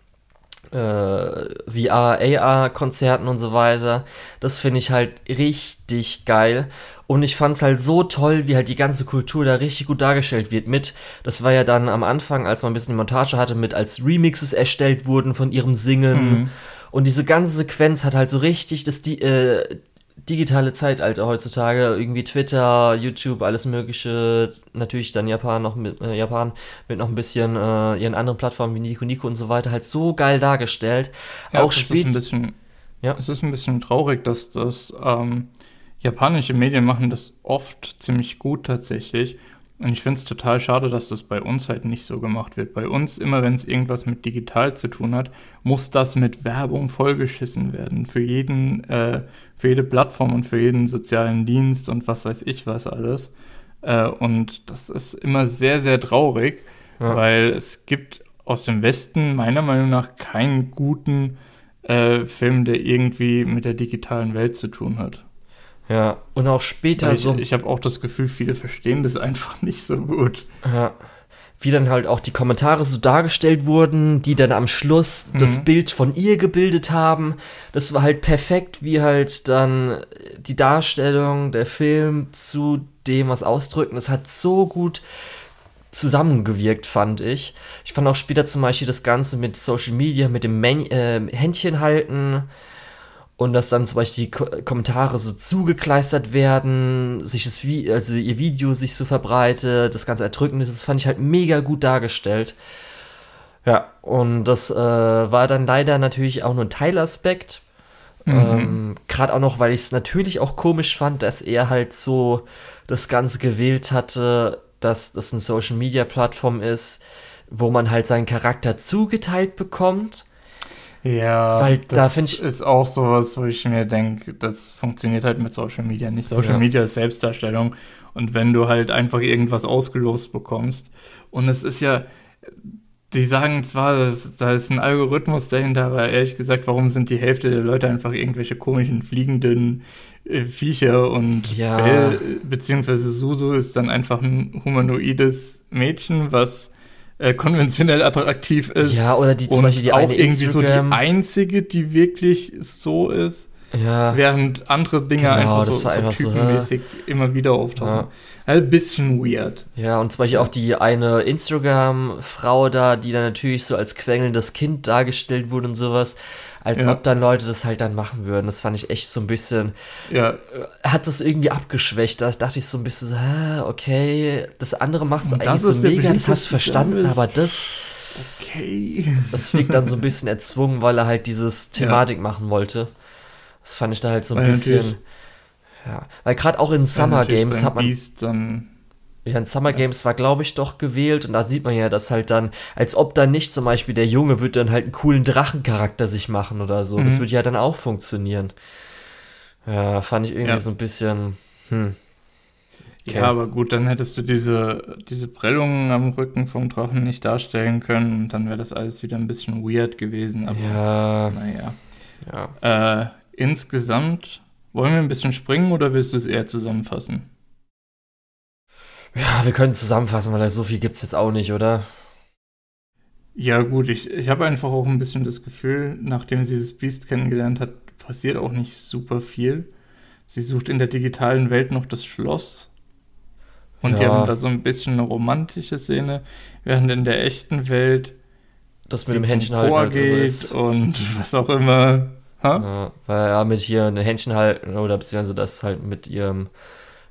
äh, VR, AR-Konzerten und so weiter. Das finde ich halt richtig geil. Und ich fand es halt so toll, wie halt die ganze Kultur da richtig gut dargestellt wird mit. Das war ja dann am Anfang, als man ein bisschen die Montage hatte, mit als Remixes erstellt wurden von ihrem Singen. Mhm. Und diese ganze Sequenz hat halt so richtig das, die, äh, digitale Zeitalter heutzutage, irgendwie Twitter, YouTube, alles mögliche, natürlich dann Japan noch mit äh, Japan mit noch ein bisschen äh, ihren anderen Plattformen wie Nico Nico und so weiter halt so geil dargestellt. Ja, auch spät. Ja. Es ist ein bisschen traurig, dass das ähm, japanische Medien machen das oft ziemlich gut tatsächlich und ich finde es total schade, dass das bei uns halt nicht so gemacht wird. Bei uns, immer wenn es irgendwas mit digital zu tun hat, muss das mit Werbung vollgeschissen werden. Für jeden, äh, für jede Plattform und für jeden sozialen Dienst und was weiß ich was alles. Äh, und das ist immer sehr, sehr traurig, ja. weil es gibt aus dem Westen meiner Meinung nach keinen guten äh, Film, der irgendwie mit der digitalen Welt zu tun hat. Ja, und auch später ich, so. Ich habe auch das Gefühl, viele verstehen das einfach nicht so gut. Ja. Wie dann halt auch die Kommentare so dargestellt wurden, die dann am Schluss mhm. das Bild von ihr gebildet haben. Das war halt perfekt, wie halt dann die Darstellung, der Film zu dem was ausdrücken. Das hat so gut zusammengewirkt, fand ich. Ich fand auch später zum Beispiel das Ganze mit Social Media, mit dem Män äh, Händchen halten und dass dann zum Beispiel die Ko Kommentare so zugekleistert werden, sich das Vi also ihr Video sich so verbreitet, das ganze Erdrückende, das fand ich halt mega gut dargestellt. Ja, und das äh, war dann leider natürlich auch nur ein Teilaspekt. Mhm. Ähm, Gerade auch noch, weil ich es natürlich auch komisch fand, dass er halt so das Ganze gewählt hatte, dass das eine Social Media Plattform ist, wo man halt seinen Charakter zugeteilt bekommt ja, weil das da ich ist auch sowas, wo ich mir denke, das funktioniert halt mit Social Media nicht. Social ja. Media ist Selbstdarstellung und wenn du halt einfach irgendwas ausgelost bekommst und es ist ja, die sagen zwar, dass, da ist ein Algorithmus dahinter, aber ehrlich gesagt, warum sind die Hälfte der Leute einfach irgendwelche komischen fliegenden äh, Viecher und ja. Bell, beziehungsweise Susu ist dann einfach ein humanoides Mädchen, was äh, konventionell attraktiv ist. Ja, oder die zum Beispiel die auch eine irgendwie Instagram. so die einzige, die wirklich so ist. Ja. Während andere Dinge genau, einfach so, so einfach typenmäßig so, immer wieder auftauchen. Ja. Ein bisschen weird. Ja, und zum Beispiel auch die eine Instagram-Frau da, die dann natürlich so als quengelndes Kind dargestellt wurde und sowas als ja. ob dann Leute das halt dann machen würden. Das fand ich echt so ein bisschen, ja. Äh, hat das irgendwie abgeschwächt. Da dachte ich so ein bisschen so, hä, okay, das andere machst du Und eigentlich so mega, das hast du verstanden, aber das, okay. Das wirkt dann so ein bisschen erzwungen, weil er halt dieses Thematik ja. machen wollte. Das fand ich da halt so ein weil bisschen, ja, weil gerade auch in Summer Games hat man, Beast dann ja, in Summer Games war, glaube ich, doch gewählt und da sieht man ja, dass halt dann, als ob dann nicht zum Beispiel der Junge wird dann halt einen coolen Drachencharakter sich machen oder so. Mhm. Das würde ja dann auch funktionieren. Ja, fand ich irgendwie ja. so ein bisschen, hm. Okay. Ja, aber gut, dann hättest du diese, diese Prellungen am Rücken vom Drachen nicht darstellen können und dann wäre das alles wieder ein bisschen weird gewesen. Aber ja. naja. Ja. Äh, insgesamt, wollen wir ein bisschen springen oder willst du es eher zusammenfassen? Ja, wir können zusammenfassen, weil so viel gibt es jetzt auch nicht, oder? Ja, gut, ich, ich habe einfach auch ein bisschen das Gefühl, nachdem sie dieses Beast kennengelernt hat, passiert auch nicht super viel. Sie sucht in der digitalen Welt noch das Schloss. Und ja. die haben da so ein bisschen eine romantische Szene, während in der echten Welt das mit dem Händchen halten halt geht also und was auch immer. Ja, weil ja mit hier ein Händchen halten oder beziehungsweise das halt mit ihrem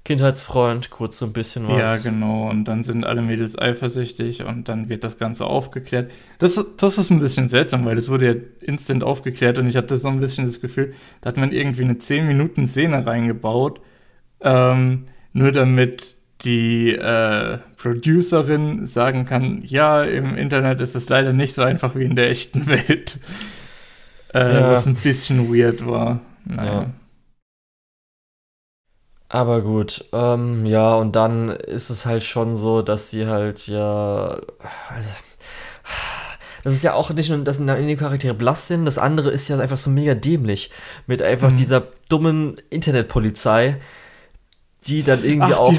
Kindheitsfreund, kurz so ein bisschen was. Ja, genau. Und dann sind alle Mädels eifersüchtig und dann wird das Ganze aufgeklärt. Das, das ist ein bisschen seltsam, weil das wurde ja instant aufgeklärt und ich hatte so ein bisschen das Gefühl, da hat man irgendwie eine 10-Minuten-Szene reingebaut, ähm, nur damit die äh, Producerin sagen kann, ja, im Internet ist es leider nicht so einfach wie in der echten Welt. Äh, ja. Was ein bisschen weird war. Naja. Ja. Aber gut, ähm, ja, und dann ist es halt schon so, dass sie halt ja. Also, das ist ja auch nicht nur, dass die Charaktere blass sind, das andere ist ja einfach so mega dämlich. Mit einfach mhm. dieser dummen Internetpolizei, die dann irgendwie Ach, auch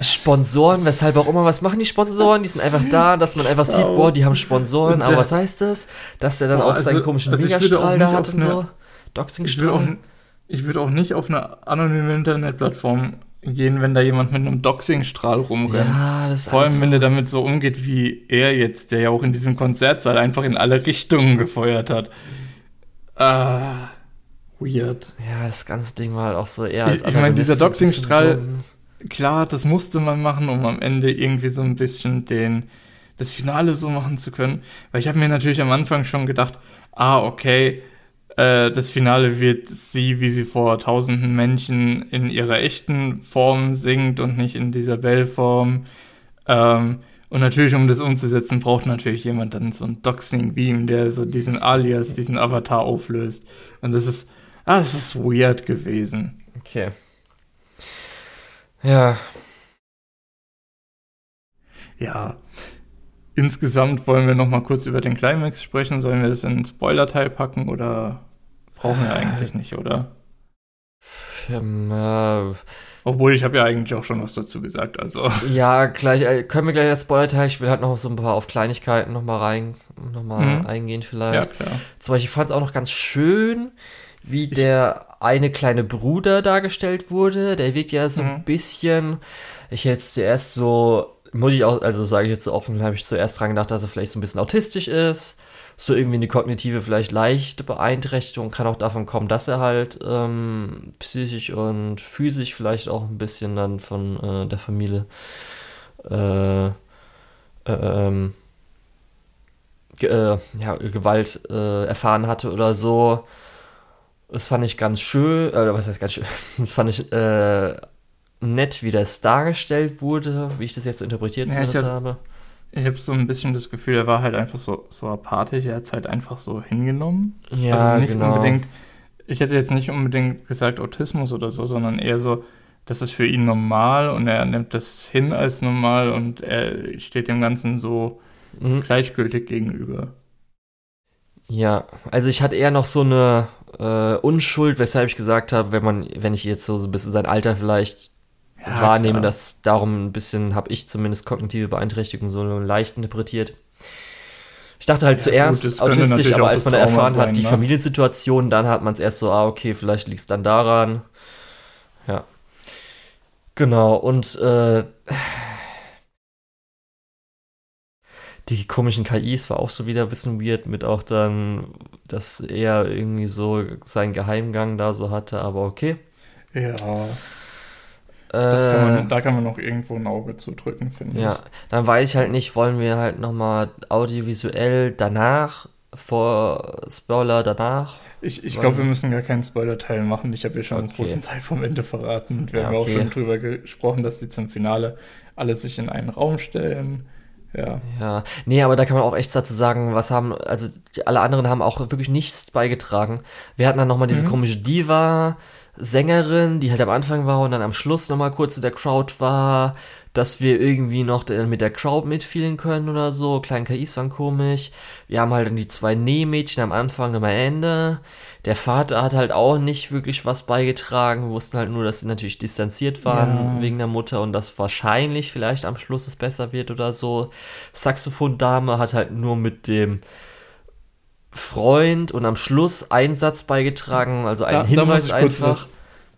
Sponsoren, weshalb auch immer, was machen die Sponsoren? Die sind einfach da, dass man einfach sieht, oh. boah, die haben Sponsoren, aber was heißt das? Dass der dann boah, auch seinen also, komischen also Megastrahl da hat und so. Doxingstrahl ich würde auch nicht auf eine anonyme Internetplattform gehen, wenn da jemand mit einem Doxingstrahl rumrennt. Ja, das ist Vor allem, wenn der damit so umgeht wie er jetzt, der ja auch in diesem Konzertsaal einfach in alle Richtungen gefeuert hat. Ah, weird. Ja, das ganze Ding war halt auch so eher als Ich, ich meine, dieser Doxingstrahl, klar, das musste man machen, um am Ende irgendwie so ein bisschen den, das Finale so machen zu können. Weil ich habe mir natürlich am Anfang schon gedacht, ah, okay, äh, das Finale wird sie, wie sie vor tausenden Menschen in ihrer echten Form singt und nicht in dieser Bell-Form. Ähm, und natürlich, um das umzusetzen, braucht natürlich jemand dann so ein Doxing-Beam, der so diesen Alias, diesen Avatar auflöst. Und das ist, ah, das ist weird gewesen. Okay. Ja. Ja. Insgesamt wollen wir noch mal kurz über den Climax sprechen. Sollen wir das in den Spoiler-Teil packen oder brauchen wir eigentlich nicht, oder? Ähm, äh, Obwohl, ich habe ja eigentlich auch schon was dazu gesagt, also. Ja, gleich, äh, können wir gleich als Spoiler-Teil, ich will halt noch so ein paar auf Kleinigkeiten noch mal rein, noch mal mhm. eingehen vielleicht. Ja, klar. Zum Beispiel, ich fand es auch noch ganz schön, wie ich der eine kleine Bruder dargestellt wurde. Der wirkt ja so mhm. ein bisschen, ich hätte jetzt zuerst so muss ich auch, also sage ich jetzt so offen, habe ich zuerst dran gedacht, dass er vielleicht so ein bisschen autistisch ist. So irgendwie eine kognitive, vielleicht leichte Beeinträchtigung. Kann auch davon kommen, dass er halt ähm, psychisch und physisch vielleicht auch ein bisschen dann von äh, der Familie äh, äh, ähm, äh, ja, Gewalt äh, erfahren hatte oder so. Das fand ich ganz schön, oder was heißt ganz schön? Das fand ich nett, wie das dargestellt wurde, wie ich das jetzt so interpretiert ja, hab, habe. Ich habe so ein bisschen das Gefühl, er war halt einfach so, so apathisch, er hat es halt einfach so hingenommen. Ja, also nicht genau. unbedingt, ich hätte jetzt nicht unbedingt gesagt Autismus oder so, sondern eher so, das ist für ihn normal und er nimmt das hin als normal und er steht dem Ganzen so mhm. gleichgültig gegenüber. Ja, also ich hatte eher noch so eine äh, Unschuld, weshalb ich gesagt habe, wenn man, wenn ich jetzt so, so ein bisschen sein Alter vielleicht ja, wahrnehme, klar. dass darum ein bisschen, habe ich zumindest kognitive Beeinträchtigung so leicht interpretiert. Ich dachte halt ja, zuerst gut, autistisch, aber als man erfahren sein, hat, die ne? Familiensituation, dann hat man es erst so, ah, okay, vielleicht liegt es dann daran. Ja. Genau, und äh, die komischen KIs war auch so wieder ein bisschen weird, mit auch dann, dass er irgendwie so seinen Geheimgang da so hatte, aber okay. Ja. Kann man, äh, da kann man noch irgendwo ein Auge zudrücken, finde ja, ich. Ja, dann weiß ich halt nicht, wollen wir halt nochmal audiovisuell danach, vor Spoiler danach? Ich, ich glaube, wir müssen gar keinen Spoiler-Teil machen. Ich habe ja schon okay. einen großen Teil vom Ende verraten. Und wir ja, haben okay. auch schon drüber gesprochen, dass die zum Finale alle sich in einen Raum stellen. Ja. Ja. Nee, aber da kann man auch echt dazu sagen, was haben, also die, alle anderen haben auch wirklich nichts beigetragen. Wir hatten dann nochmal diese mhm. komische Diva, Sängerin, die halt am Anfang war und dann am Schluss nochmal kurz in der Crowd war, dass wir irgendwie noch mit der Crowd mitfielen können oder so. Kleine KIs waren komisch. Wir haben halt dann die zwei Nähmädchen am Anfang und am Ende. Der Vater hat halt auch nicht wirklich was beigetragen. Wir wussten halt nur, dass sie natürlich distanziert waren ja. wegen der Mutter und dass wahrscheinlich vielleicht am Schluss es besser wird oder so. Saxophon-Dame hat halt nur mit dem Freund und am Schluss einen Satz beigetragen, also ein Hinweis da einfach. Was,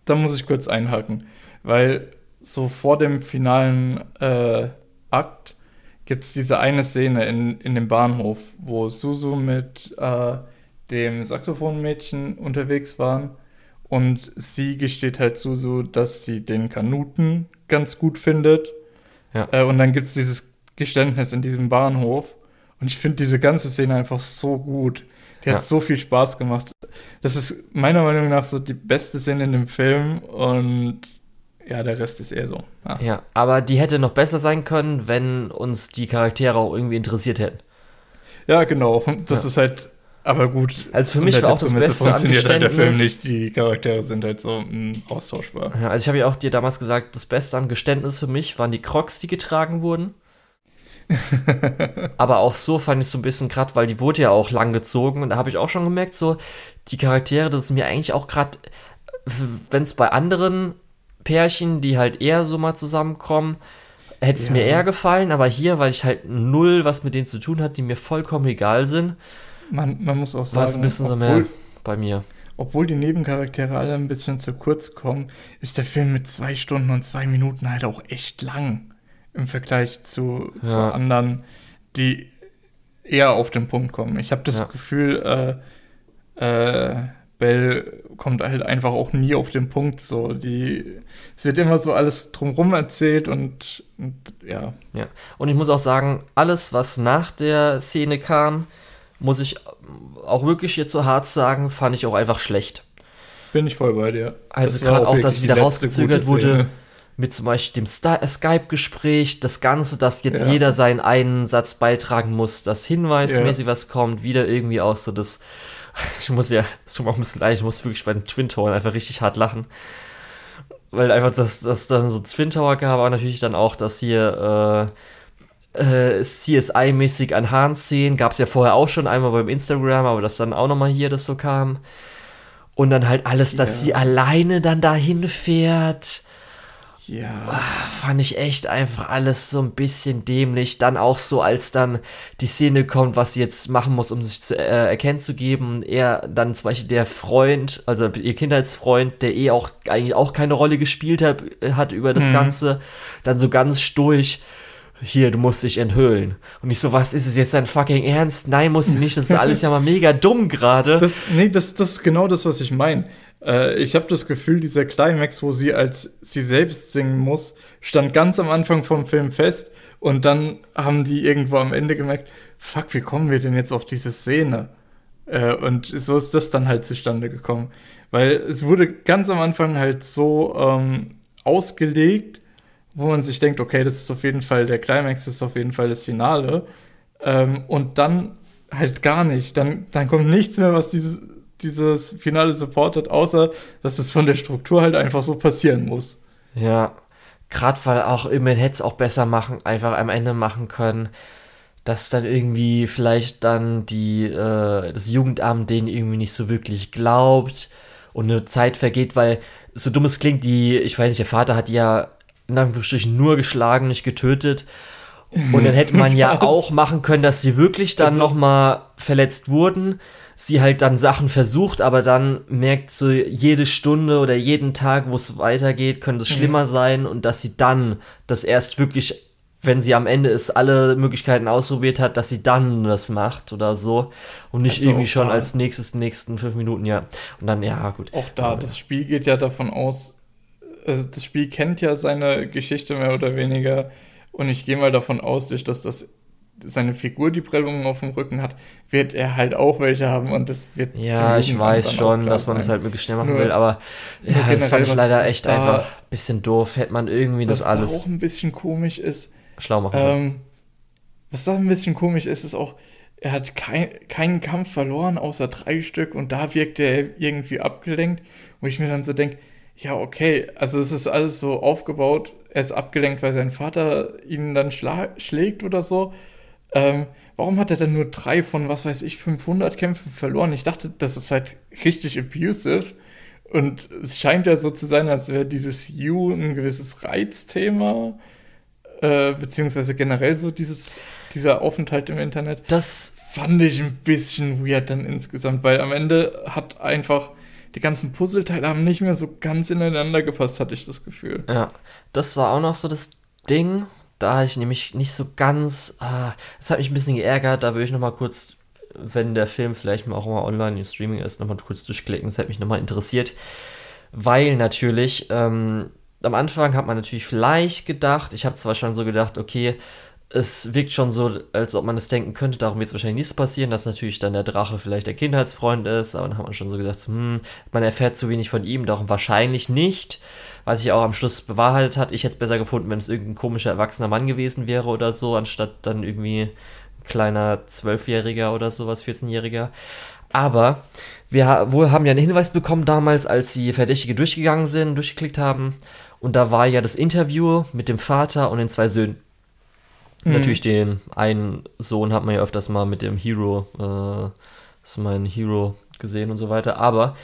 da muss ich kurz einhaken, weil so vor dem finalen äh, Akt gibt es diese eine Szene in, in dem Bahnhof, wo Susu mit äh, dem Saxophonmädchen unterwegs waren und sie gesteht halt Susu, dass sie den Kanuten ganz gut findet. Ja. Äh, und dann gibt es dieses Geständnis in diesem Bahnhof. Und ich finde diese ganze Szene einfach so gut. Die ja. hat so viel Spaß gemacht. Das ist meiner Meinung nach so die beste Szene in dem Film und ja, der Rest ist eher so. Ja. ja, aber die hätte noch besser sein können, wenn uns die Charaktere auch irgendwie interessiert hätten. Ja, genau. Das ja. ist halt aber gut. Also für mich war auch das Beste funktioniert halt der Film nicht. Die Charaktere sind halt so mh, mm, austauschbar. Ja, also ich habe ja auch dir damals gesagt, das Beste am Geständnis für mich waren die Crocs, die getragen wurden. aber auch so fand ich so ein bisschen gerade, weil die wurde ja auch lang gezogen und da habe ich auch schon gemerkt, so die Charaktere, das ist mir eigentlich auch gerade, wenn es bei anderen Pärchen, die halt eher so mal zusammenkommen, hätte es ja. mir eher gefallen, aber hier, weil ich halt null was mit denen zu tun hat, die mir vollkommen egal sind, man, man muss auch sagen, war es ein bisschen obwohl, so mehr bei mir. Obwohl die Nebencharaktere alle ein bisschen zu kurz kommen, ist der Film mit zwei Stunden und zwei Minuten halt auch echt lang im Vergleich zu, ja. zu anderen, die eher auf den Punkt kommen. Ich habe das ja. Gefühl, äh, äh, Bell kommt halt einfach auch nie auf den Punkt. So, die, es wird immer so alles drumherum erzählt und, und, ja. Ja. Und ich muss auch sagen, alles, was nach der Szene kam, muss ich auch wirklich jetzt so hart sagen, fand ich auch einfach schlecht. Bin ich voll bei dir. Also gerade auch, dass wieder rausgezögert wurde mit zum Beispiel dem Skype-Gespräch, das Ganze, dass jetzt ja. jeder seinen einen Satz beitragen muss, dass hinweismäßig ja. was kommt, wieder irgendwie auch so das, ich muss ja, es tut mir auch ein bisschen leid, ich muss wirklich bei den Twin Towern einfach richtig hart lachen. Weil einfach das, das dann so Twin Tower gab, aber natürlich dann auch, dass hier äh, äh, CSI-mäßig an Hahn-Szenen, gab es ja vorher auch schon einmal beim Instagram, aber dass dann auch nochmal hier das so kam. Und dann halt alles, dass ja. sie alleine dann dahin fährt ja. Ah, fand ich echt einfach alles so ein bisschen dämlich. Dann auch so, als dann die Szene kommt, was sie jetzt machen muss, um sich zu äh, erkennen zu geben. Er dann zum Beispiel der Freund, also ihr Kindheitsfreund, der eh auch eigentlich auch keine Rolle gespielt hat, hat über das mhm. Ganze, dann so ganz durch hier, du musst dich enthüllen. Und ich so, was ist es jetzt dein fucking Ernst? Nein, muss ich nicht, das ist alles ja mal mega dumm gerade. Nee, das, das ist genau das, was ich meine. Äh, ich habe das Gefühl, dieser Climax, wo sie als sie selbst singen muss, stand ganz am Anfang vom Film fest und dann haben die irgendwo am Ende gemerkt, fuck, wie kommen wir denn jetzt auf diese Szene? Äh, und so ist das dann halt zustande gekommen. Weil es wurde ganz am Anfang halt so ähm, ausgelegt, wo man sich denkt, okay, das ist auf jeden Fall der Climax, das ist auf jeden Fall das Finale. Ähm, und dann halt gar nicht. Dann, dann kommt nichts mehr, was dieses, dieses Finale supportet, außer dass es von der Struktur halt einfach so passieren muss. Ja, gerade weil auch man hätte es auch besser machen, einfach am Ende machen können, dass dann irgendwie vielleicht dann die, äh, das Jugendamt denen irgendwie nicht so wirklich glaubt und eine Zeit vergeht, weil so dumm es klingt, die, ich weiß nicht, der Vater hat ja in Anführungsstrichen nur geschlagen, nicht getötet. Und dann hätte man ja auch machen können, dass sie wirklich dann also, nochmal verletzt wurden. Sie halt dann Sachen versucht, aber dann merkt so jede Stunde oder jeden Tag, wo es weitergeht, könnte es mhm. schlimmer sein und dass sie dann das erst wirklich, wenn sie am Ende ist, alle Möglichkeiten ausprobiert hat, dass sie dann das macht oder so und nicht also irgendwie schon da. als nächstes, nächsten fünf Minuten, ja. Und dann, ja, gut. Auch da, das Spiel geht ja davon aus, also das Spiel kennt ja seine Geschichte mehr oder weniger. Und ich gehe mal davon aus, durch dass das seine Figur die Prellungen auf dem Rücken hat, wird er halt auch welche haben und das wird. Ja, ich weiß schon, dass man sein. das halt möglichst schnell machen nur, will, aber ja, das fand ich leider echt da, einfach ein bisschen doof. Hätte man irgendwie das alles. Was auch ein bisschen komisch ist. Schlau machen. Ähm, was da ein bisschen komisch ist, ist auch, er hat kein, keinen Kampf verloren, außer drei Stück und da wirkt er irgendwie abgelenkt, wo ich mir dann so denke, ja, okay, also es ist alles so aufgebaut. Er ist abgelenkt, weil sein Vater ihn dann schlägt oder so. Ähm, warum hat er dann nur drei von, was weiß ich, 500 Kämpfen verloren? Ich dachte, das ist halt richtig abusive. Und es scheint ja so zu sein, als wäre dieses You ein gewisses Reizthema. Äh, beziehungsweise generell so dieses, dieser Aufenthalt im Internet. Das fand ich ein bisschen weird dann insgesamt, weil am Ende hat einfach die ganzen Puzzleteile haben nicht mehr so ganz ineinander gepasst, hatte ich das Gefühl. Ja, das war auch noch so das Ding. Da hatte ich nämlich nicht so ganz. Ah, das hat mich ein bisschen geärgert. Da würde ich nochmal kurz, wenn der Film vielleicht mal auch mal online im Streaming ist, nochmal kurz durchklicken. Das hat mich nochmal interessiert. Weil natürlich, ähm, am Anfang hat man natürlich vielleicht gedacht, ich habe zwar schon so gedacht, okay, es wirkt schon so, als ob man es denken könnte, darum wird es wahrscheinlich nicht so passieren, dass natürlich dann der Drache vielleicht der Kindheitsfreund ist, aber dann hat man schon so gedacht, hm, man erfährt zu wenig von ihm, darum wahrscheinlich nicht, was sich auch am Schluss bewahrheitet hat. Ich hätte es besser gefunden, wenn es irgendein komischer erwachsener Mann gewesen wäre oder so, anstatt dann irgendwie ein kleiner Zwölfjähriger oder sowas, 14-Jähriger. Aber wir wohl haben ja einen Hinweis bekommen damals, als die Verdächtige durchgegangen sind, durchgeklickt haben. Und da war ja das Interview mit dem Vater und den zwei Söhnen. Mhm. Natürlich den einen Sohn hat man ja öfters mal mit dem Hero, äh, das ist mein Hero gesehen und so weiter. Aber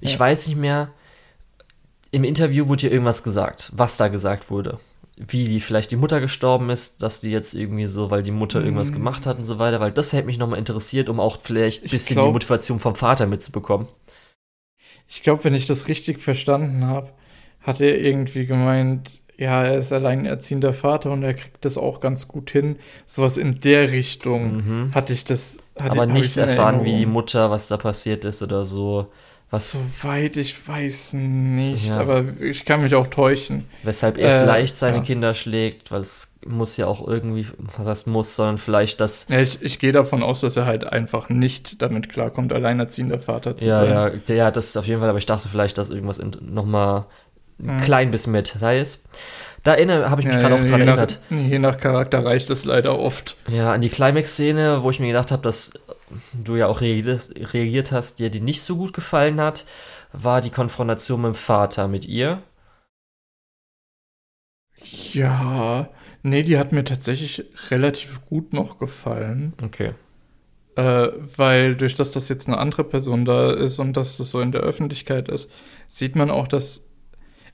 ich ja. weiß nicht mehr, im Interview wurde ja irgendwas gesagt, was da gesagt wurde. Wie die, vielleicht die Mutter gestorben ist, dass die jetzt irgendwie so, weil die Mutter irgendwas mhm. gemacht hat und so weiter, weil das hätte mich nochmal interessiert, um auch vielleicht ein bisschen glaub, die Motivation vom Vater mitzubekommen. Ich glaube, wenn ich das richtig verstanden habe, hat er irgendwie gemeint, ja, er ist alleinerziehender Vater und er kriegt das auch ganz gut hin. Sowas in der Richtung mhm. hatte ich das. Hatte, Aber nichts erfahren, wie die Mutter, was da passiert ist oder so. Was, Soweit ich weiß nicht, ja. aber ich kann mich auch täuschen. Weshalb er äh, vielleicht seine ja. Kinder schlägt, weil es muss ja auch irgendwie, was heißt muss, sondern vielleicht das. Ja, ich, ich gehe davon aus, dass er halt einfach nicht damit klarkommt, alleinerziehender Vater zu ja, sein. Ja, ja, das ist auf jeden Fall, aber ich dachte vielleicht, dass irgendwas nochmal ein klein bisschen mehr Details. Da habe ich mich ja, gerade auch dran erinnert. Nach, je nach Charakter reicht es leider oft. Ja, an die Climax-Szene, wo ich mir gedacht habe, dass du ja auch reagiert, reagiert hast, dir die nicht so gut gefallen hat, war die Konfrontation mit dem Vater mit ihr. Ja, nee, die hat mir tatsächlich relativ gut noch gefallen. Okay. Äh, weil durch das, dass jetzt eine andere Person da ist und dass das so in der Öffentlichkeit ist, sieht man auch, dass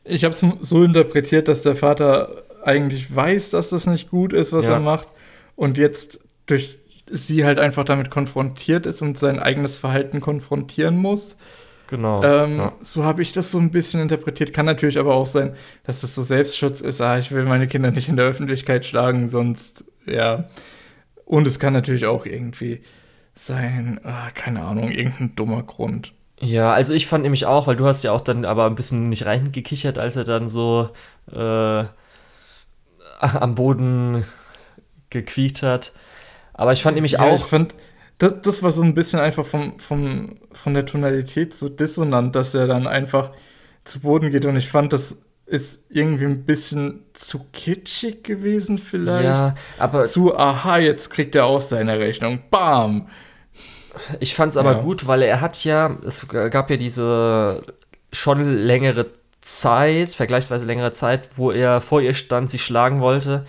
ich habe es so interpretiert, dass der Vater eigentlich weiß, dass das nicht gut ist, was ja. er macht. Und jetzt durch sie halt einfach damit konfrontiert ist und sein eigenes Verhalten konfrontieren muss. Genau. Ähm, ja. So habe ich das so ein bisschen interpretiert. Kann natürlich aber auch sein, dass das so Selbstschutz ist. Ah, ich will meine Kinder nicht in der Öffentlichkeit schlagen, sonst, ja. Und es kann natürlich auch irgendwie sein, ah, keine Ahnung, irgendein dummer Grund. Ja, also ich fand nämlich auch, weil du hast ja auch dann aber ein bisschen nicht reingekichert, als er dann so äh, am Boden gequiekt hat. Aber ich fand nämlich ja, auch. Ich fand, das, das war so ein bisschen einfach vom, vom, von der Tonalität so dissonant, dass er dann einfach zu Boden geht. Und ich fand, das ist irgendwie ein bisschen zu kitschig gewesen, vielleicht. Ja, aber. Zu, aha, jetzt kriegt er auch seine Rechnung. Bam! Ich fand es aber ja. gut, weil er hat ja, es gab ja diese schon längere Zeit, vergleichsweise längere Zeit, wo er vor ihr stand, sie schlagen wollte.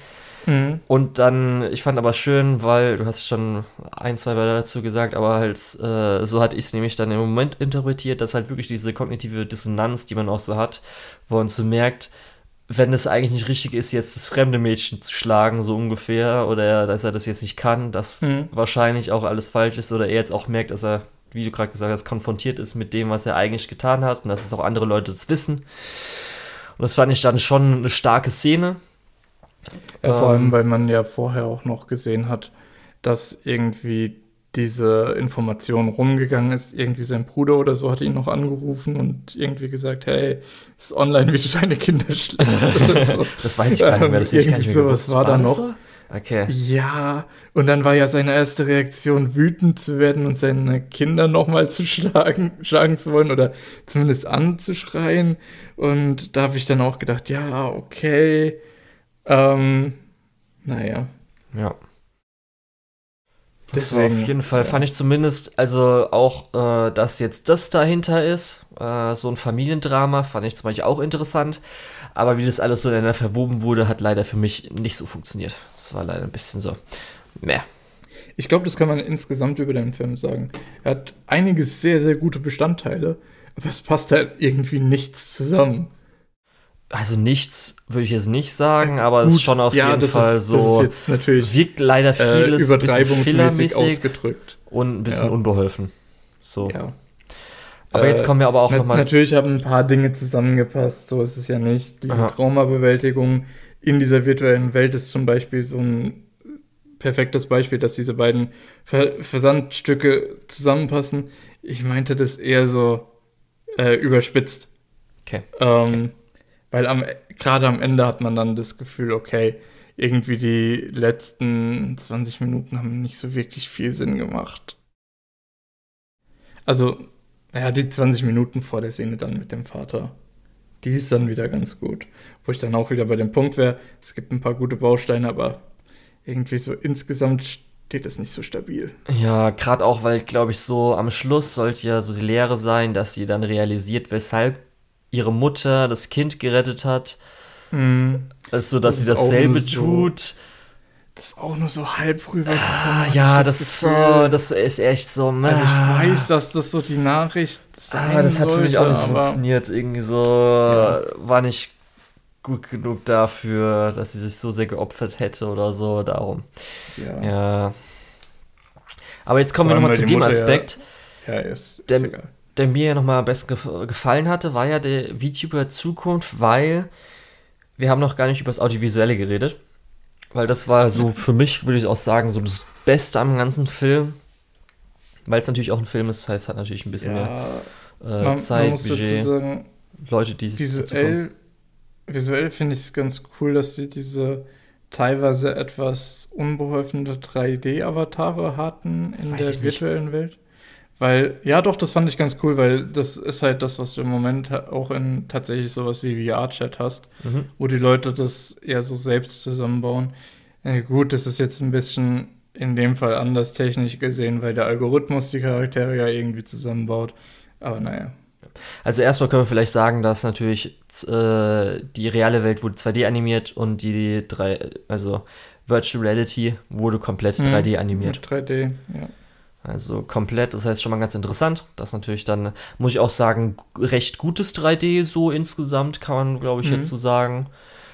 Mhm. Und dann, ich fand aber schön, weil du hast schon ein, zwei Wörter dazu gesagt, aber halt, äh, so hatte ich es nämlich dann im Moment interpretiert, dass halt wirklich diese kognitive Dissonanz, die man auch so hat, wo man so merkt, wenn es eigentlich nicht richtig ist, jetzt das fremde Mädchen zu schlagen, so ungefähr, oder dass er das jetzt nicht kann, dass mhm. wahrscheinlich auch alles falsch ist, oder er jetzt auch merkt, dass er, wie du gerade gesagt hast, konfrontiert ist mit dem, was er eigentlich getan hat, und dass es auch andere Leute das wissen. Und das fand ich dann schon eine starke Szene. Ja, vor allem, ähm, weil man ja vorher auch noch gesehen hat, dass irgendwie diese Information rumgegangen ist. Irgendwie sein Bruder oder so hat ihn noch angerufen und irgendwie gesagt, hey, ist online, wie du deine Kinder schlägst so. das weiß ich gar nicht mehr. Das irgendwie ich sowas war, war da noch. So? Okay. Ja, und dann war ja seine erste Reaktion, wütend zu werden und seine Kinder nochmal zu schlagen, schlagen zu wollen oder zumindest anzuschreien. Und da habe ich dann auch gedacht, ja, okay. Ähm, naja. Ja. Deswegen, auf jeden Fall ja. fand ich zumindest, also auch, äh, dass jetzt das dahinter ist, äh, so ein Familiendrama, fand ich zum Beispiel auch interessant. Aber wie das alles so ineinander verwoben wurde, hat leider für mich nicht so funktioniert. Das war leider ein bisschen so mehr. Ich glaube, das kann man insgesamt über den Film sagen. Er hat einige sehr, sehr gute Bestandteile, aber es passt halt irgendwie nichts zusammen. Also nichts würde ich jetzt nicht sagen, aber es ist schon auf ja, jeden Fall ist, so. Das wirkt leider äh, vieles äh, übertreibungsmäßig ausgedrückt und ein bisschen ja. unbeholfen. So. Ja. Aber jetzt kommen wir aber auch äh, nochmal. Natürlich haben ein paar Dinge zusammengepasst, so ist es ja nicht. Diese Aha. Traumabewältigung in dieser virtuellen Welt ist zum Beispiel so ein perfektes Beispiel, dass diese beiden Ver Versandstücke zusammenpassen. Ich meinte das eher so äh, überspitzt. Okay. Ähm, okay. Weil am, gerade am Ende hat man dann das Gefühl, okay, irgendwie die letzten 20 Minuten haben nicht so wirklich viel Sinn gemacht. Also, ja, die 20 Minuten vor der Szene dann mit dem Vater, die ist dann wieder ganz gut. Wo ich dann auch wieder bei dem Punkt wäre, es gibt ein paar gute Bausteine, aber irgendwie so insgesamt steht es nicht so stabil. Ja, gerade auch, weil, glaube ich, so am Schluss sollte ja so die Lehre sein, dass sie dann realisiert, weshalb ihre Mutter das Kind gerettet hat. Mhm. Also, dass das sie dasselbe so, tut. Das ist auch nur so halb rüber. Ah, ja, das, das ist so, das ist echt so. Also ich ah. weiß, dass das so die Nachricht sein Aber das hat sollte, für mich auch nicht funktioniert. Irgendwie so ja. war nicht gut genug dafür, dass sie sich so sehr geopfert hätte oder so. Darum. Ja. ja. Aber jetzt kommen wir nochmal zu dem Mutter Aspekt. Ja, ja ist, ist der, egal der mir ja nochmal am besten gefallen hatte, war ja der VTuber Zukunft, weil wir haben noch gar nicht über das Audiovisuelle geredet. Weil das war so für mich, würde ich auch sagen, so das Beste am ganzen Film. Weil es natürlich auch ein Film ist, das heißt, hat natürlich ein bisschen ja, mehr äh, man, Zeit, man Budget, sagen, Leute, die visuell, visuell finde ich es ganz cool, dass sie diese teilweise etwas unbeholfene 3D-Avatare hatten in Weiß der virtuellen Welt. Weil, ja doch, das fand ich ganz cool, weil das ist halt das, was du im Moment auch in tatsächlich sowas wie VR-Chat hast, mhm. wo die Leute das eher so selbst zusammenbauen. Ja, gut, das ist jetzt ein bisschen in dem Fall anders technisch gesehen, weil der Algorithmus die Charaktere ja irgendwie zusammenbaut. Aber naja. Also erstmal können wir vielleicht sagen, dass natürlich äh, die reale Welt wurde 2D animiert und die drei, also Virtual Reality wurde komplett 3D mhm, animiert. Mit 3D, ja. Also komplett, das heißt schon mal ganz interessant. Das natürlich dann, muss ich auch sagen, recht gutes 3D so insgesamt, kann man, glaube ich, mhm. jetzt so sagen.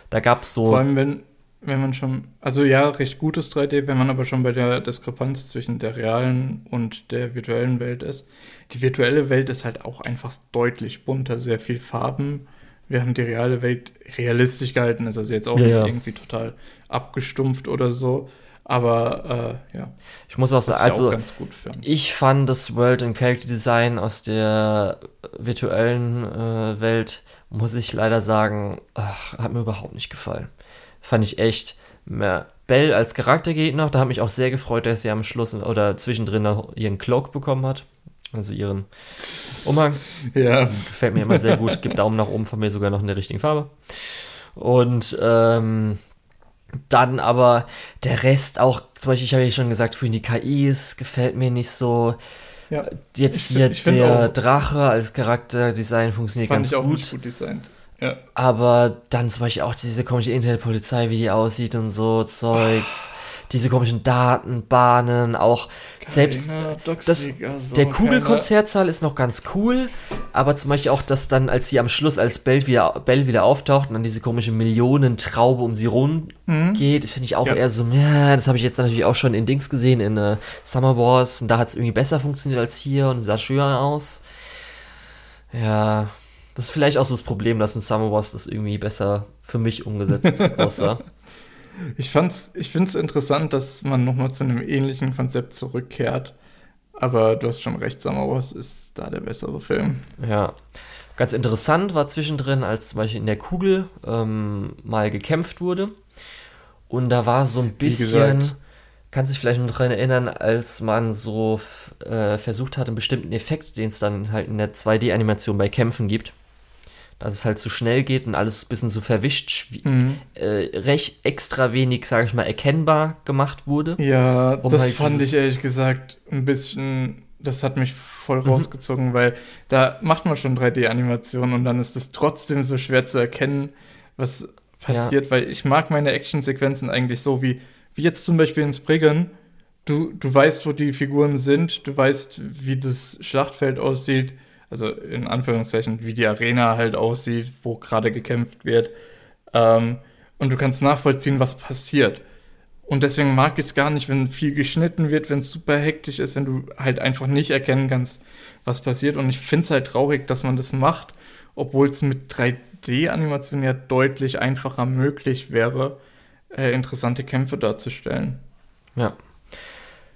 Da gab es so. Vor allem, wenn, wenn man schon, also ja, recht gutes 3D, wenn man aber schon bei der Diskrepanz zwischen der realen und der virtuellen Welt ist. Die virtuelle Welt ist halt auch einfach deutlich bunter, sehr viel Farben, während die reale Welt realistisch gehalten ist. Also jetzt auch ja, nicht ja. irgendwie total abgestumpft oder so. Aber äh, ja. Ich muss auch sagen, also ich fand das World and Character Design aus der virtuellen äh, Welt, muss ich leider sagen, ach, hat mir überhaupt nicht gefallen. Fand ich echt mehr. Bell als Charakter geht noch, da hat mich auch sehr gefreut, dass sie am Schluss oder zwischendrin noch ihren Cloak bekommen hat. Also ihren Umhang. Ja. Das gefällt mir immer sehr gut. Gibt Daumen nach oben von mir sogar noch in der richtigen Farbe. Und ähm, dann aber der Rest auch, zum Beispiel, ich habe ja schon gesagt, für die KIs gefällt mir nicht so. Ja, Jetzt hier ich der auch, Drache als Charakterdesign funktioniert ganz ich auch gut. Nicht gut designt. Ja. Aber dann zum Beispiel auch diese komische Internetpolizei, wie die aussieht und so Zeugs. Diese komischen Datenbahnen, auch Keine selbst das, also, der Kugelkonzertsaal ist noch ganz cool, aber zum Beispiel auch, dass dann, als sie am Schluss als Bell wieder, Bell wieder auftaucht und dann diese komische Millionentraube um sie rum mhm. geht, finde ich auch ja. eher so, ja, das habe ich jetzt natürlich auch schon in Dings gesehen, in uh, Summer Wars und da hat es irgendwie besser funktioniert als hier und sah schöner aus. Ja, das ist vielleicht auch so das Problem, dass in Summer Wars das irgendwie besser für mich umgesetzt aussah. Ich, fand's, ich finde es interessant, dass man nochmal zu einem ähnlichen Konzept zurückkehrt. Aber du hast schon recht, Summer Wars ist da der bessere Film. Ja. Ganz interessant war zwischendrin, als zum Beispiel in der Kugel ähm, mal gekämpft wurde. Und da war so ein bisschen, kannst du dich vielleicht noch daran erinnern, als man so äh, versucht hat, einen bestimmten Effekt, den es dann halt in der 2D-Animation bei Kämpfen gibt, dass es halt zu schnell geht und alles ein bisschen so verwischt, mhm. äh, recht extra wenig, sage ich mal, erkennbar gemacht wurde. Ja, um das halt fand ich ehrlich gesagt ein bisschen, das hat mich voll mhm. rausgezogen, weil da macht man schon 3D-Animationen und dann ist es trotzdem so schwer zu erkennen, was passiert, ja. weil ich mag meine Actionsequenzen eigentlich so wie, wie jetzt zum Beispiel in Spriggan. Du, du weißt, wo die Figuren sind, du weißt, wie das Schlachtfeld aussieht, also in Anführungszeichen, wie die Arena halt aussieht, wo gerade gekämpft wird. Ähm, und du kannst nachvollziehen, was passiert. Und deswegen mag ich es gar nicht, wenn viel geschnitten wird, wenn es super hektisch ist, wenn du halt einfach nicht erkennen kannst, was passiert. Und ich finde es halt traurig, dass man das macht, obwohl es mit 3D-Animationen ja deutlich einfacher möglich wäre, äh, interessante Kämpfe darzustellen. Ja,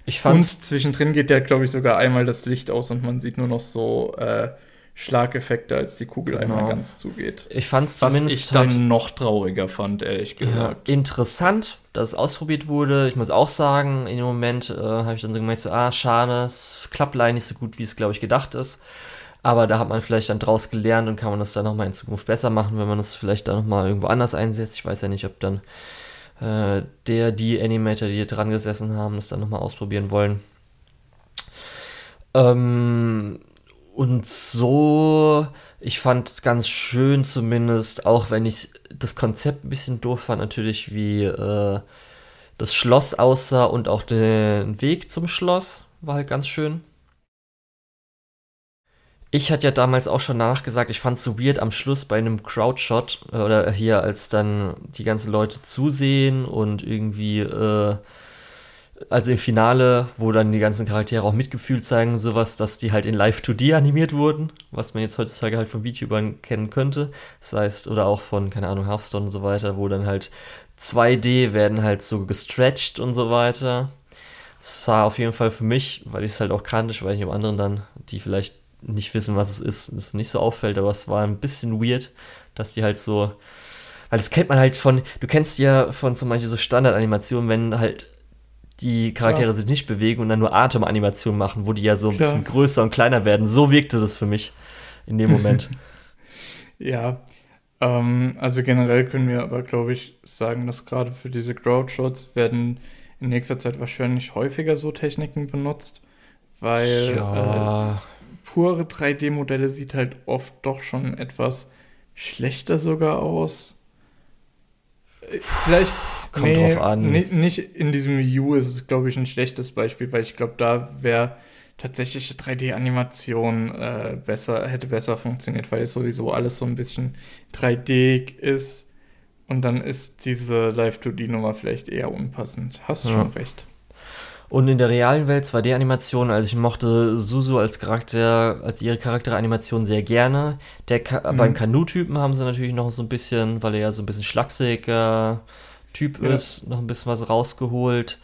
ich fand's und zwischendrin geht ja, glaube ich, sogar einmal das Licht aus und man sieht nur noch so äh, Schlageffekte, als die Kugel genau. einmal ganz zugeht. Ich fand es zumindest. Was ich dann halt, noch trauriger fand, ehrlich gesagt. Ja, interessant, dass es ausprobiert wurde. Ich muss auch sagen, in dem Moment äh, habe ich dann so gemerkt, so, ah, schade, es klappt leider nicht so gut, wie es, glaube ich, gedacht ist. Aber da hat man vielleicht dann draus gelernt und kann man das dann nochmal in Zukunft besser machen, wenn man das vielleicht dann nochmal irgendwo anders einsetzt. Ich weiß ja nicht, ob dann äh, der, die Animator, die hier dran gesessen haben, das dann nochmal ausprobieren wollen. Ähm, und so, ich fand ganz schön zumindest, auch wenn ich das Konzept ein bisschen doof fand, natürlich, wie äh, das Schloss aussah und auch den Weg zum Schloss war halt ganz schön. Ich hatte ja damals auch schon nachgesagt, ich fand es so weird am Schluss bei einem Crowdshot äh, oder hier, als dann die ganzen Leute zusehen und irgendwie, äh, also im Finale, wo dann die ganzen Charaktere auch mitgefühlt zeigen und sowas, dass die halt in Live 2D animiert wurden, was man jetzt heutzutage halt von VTubern kennen könnte. Das heißt, oder auch von, keine Ahnung, Hearthstone und so weiter, wo dann halt 2D werden halt so gestretched und so weiter. Das war auf jeden Fall für mich, weil ich es halt auch kannte, ich weiß nicht, ob anderen dann, die vielleicht nicht wissen, was es ist, es nicht so auffällt, aber es war ein bisschen weird, dass die halt so, weil das kennt man halt von, du kennst ja von zum Beispiel so Standardanimationen, wenn halt die Charaktere ja. sich nicht bewegen und dann nur Atemanimationen machen, wo die ja so ein Klar. bisschen größer und kleiner werden. So wirkte das für mich in dem Moment. ja, ähm, also generell können wir aber, glaube ich, sagen, dass gerade für diese Crowd-Shots werden in nächster Zeit wahrscheinlich häufiger so Techniken benutzt, weil ja. äh, pure 3D-Modelle sieht halt oft doch schon etwas schlechter sogar aus. Äh, vielleicht kommt nee, drauf an. Nicht in diesem U ist es, glaube ich, ein schlechtes Beispiel, weil ich glaube, da wäre tatsächliche 3D-Animation äh, besser, hätte besser funktioniert, weil es sowieso alles so ein bisschen 3D ist. Und dann ist diese Live-2D-Nummer vielleicht eher unpassend. Hast ja. schon recht. Und in der realen Welt 2D-Animation, also ich mochte Suzu als Charakter, als ihre Charakteranimation sehr gerne. Der Ka mhm. Beim Kanu-Typen haben sie natürlich noch so ein bisschen, weil er ja so ein bisschen schlachsiger Typ ja. ist, noch ein bisschen was rausgeholt.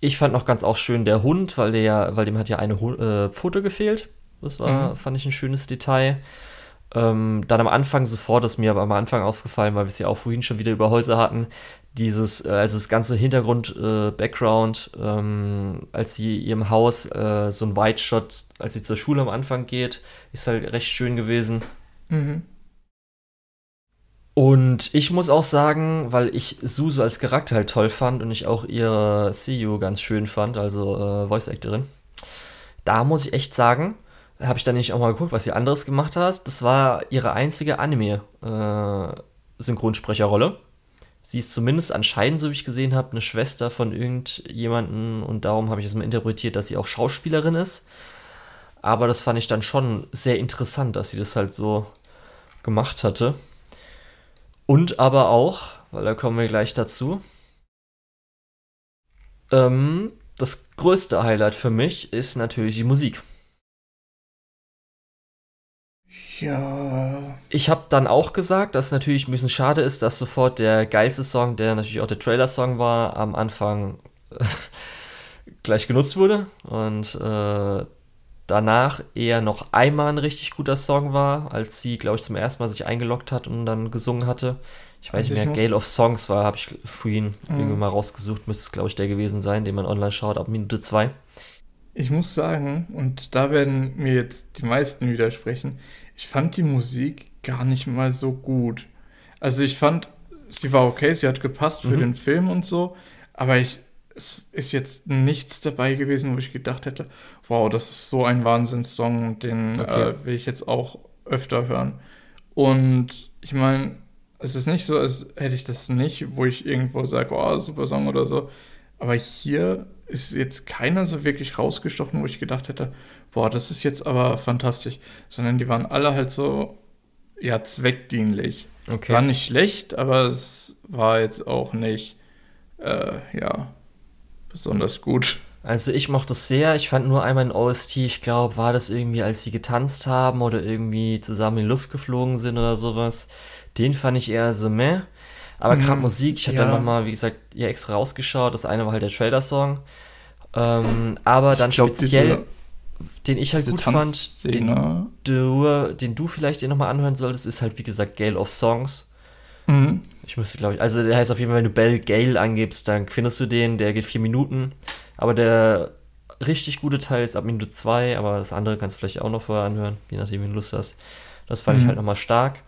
Ich fand noch ganz auch schön der Hund, weil der weil dem hat ja eine äh, Pfote gefehlt. Das war, mhm. fand ich ein schönes Detail. Ähm, dann am Anfang sofort ist mir aber am Anfang aufgefallen, weil wir es ja auch vorhin schon wieder über Häuser hatten, dieses, äh, also das ganze Hintergrund-Background, äh, ähm, als sie ihrem Haus äh, so ein White-Shot, als sie zur Schule am Anfang geht, ist halt recht schön gewesen. Mhm. Und ich muss auch sagen, weil ich Susu als Charakter halt toll fand und ich auch ihre CEO ganz schön fand, also äh, Voice-Actorin, da muss ich echt sagen, habe ich dann nicht auch mal geguckt, was sie anderes gemacht hat. Das war ihre einzige Anime-Synchronsprecherrolle. Sie ist zumindest anscheinend, so wie ich gesehen habe, eine Schwester von irgendjemanden und darum habe ich es mal interpretiert, dass sie auch Schauspielerin ist. Aber das fand ich dann schon sehr interessant, dass sie das halt so gemacht hatte. Und aber auch, weil da kommen wir gleich dazu, ähm, das größte Highlight für mich ist natürlich die Musik. Ja. Ich habe dann auch gesagt, dass natürlich ein bisschen schade ist, dass sofort der geilste Song, der natürlich auch der Trailer-Song war, am Anfang gleich genutzt wurde und äh, danach eher noch einmal ein richtig guter Song war, als sie, glaube ich, zum ersten Mal sich eingeloggt hat und dann gesungen hatte. Ich weiß also nicht mehr, Gale of Songs war, habe ich vorhin mhm. irgendwie mal rausgesucht, müsste es, glaube ich, der gewesen sein, den man online schaut, ab Minute 2. Ich muss sagen, und da werden mir jetzt die meisten widersprechen, ich fand die Musik gar nicht mal so gut. Also ich fand, sie war okay, sie hat gepasst für mhm. den Film und so, aber ich, es ist jetzt nichts dabei gewesen, wo ich gedacht hätte, wow, das ist so ein Wahnsinnssong, den okay. äh, will ich jetzt auch öfter hören. Und ich meine, es ist nicht so, als hätte ich das nicht, wo ich irgendwo sage, oh, super Song oder so. Aber hier ist jetzt keiner so wirklich rausgestochen, wo ich gedacht hätte, boah, das ist jetzt aber fantastisch. Sondern die waren alle halt so, ja, zweckdienlich. Okay. War nicht schlecht, aber es war jetzt auch nicht, äh, ja, besonders gut. Also ich mochte es sehr. Ich fand nur einmal ein OST, ich glaube, war das irgendwie, als sie getanzt haben oder irgendwie zusammen in die Luft geflogen sind oder sowas. Den fand ich eher so meh. Aber gerade mhm. Musik, ich habe ja. dann nochmal, wie gesagt, ja extra rausgeschaut. Das eine war halt der Trailer-Song. Ähm, aber dann glaub, speziell, den ich halt gut fand, den du, den du vielleicht dir nochmal anhören solltest, ist halt, wie gesagt, Gale of Songs. Mhm. Ich müsste, glaube ich, also der heißt auf jeden Fall, wenn du Bell Gale angibst, dann findest du den, der geht vier Minuten. Aber der richtig gute Teil ist ab Minute zwei, aber das andere kannst du vielleicht auch noch vorher anhören, je nachdem, wie du Lust hast. Das fand mhm. ich halt nochmal stark.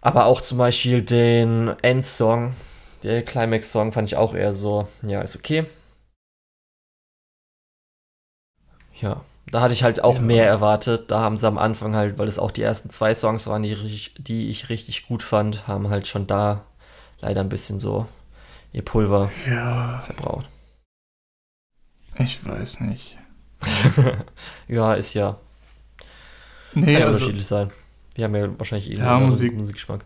Aber auch zum Beispiel den Endsong, der Climax-Song, fand ich auch eher so, ja, ist okay. Ja, da hatte ich halt auch ja. mehr erwartet. Da haben sie am Anfang halt, weil es auch die ersten zwei Songs waren, die, die ich richtig gut fand, haben halt schon da leider ein bisschen so ihr Pulver ja. verbraucht. Ich weiß nicht. ja, ist ja. Nee, Kann also, unterschiedlich sein. Wir haben ja wahrscheinlich eh ja, Musik. Musikgeschmack.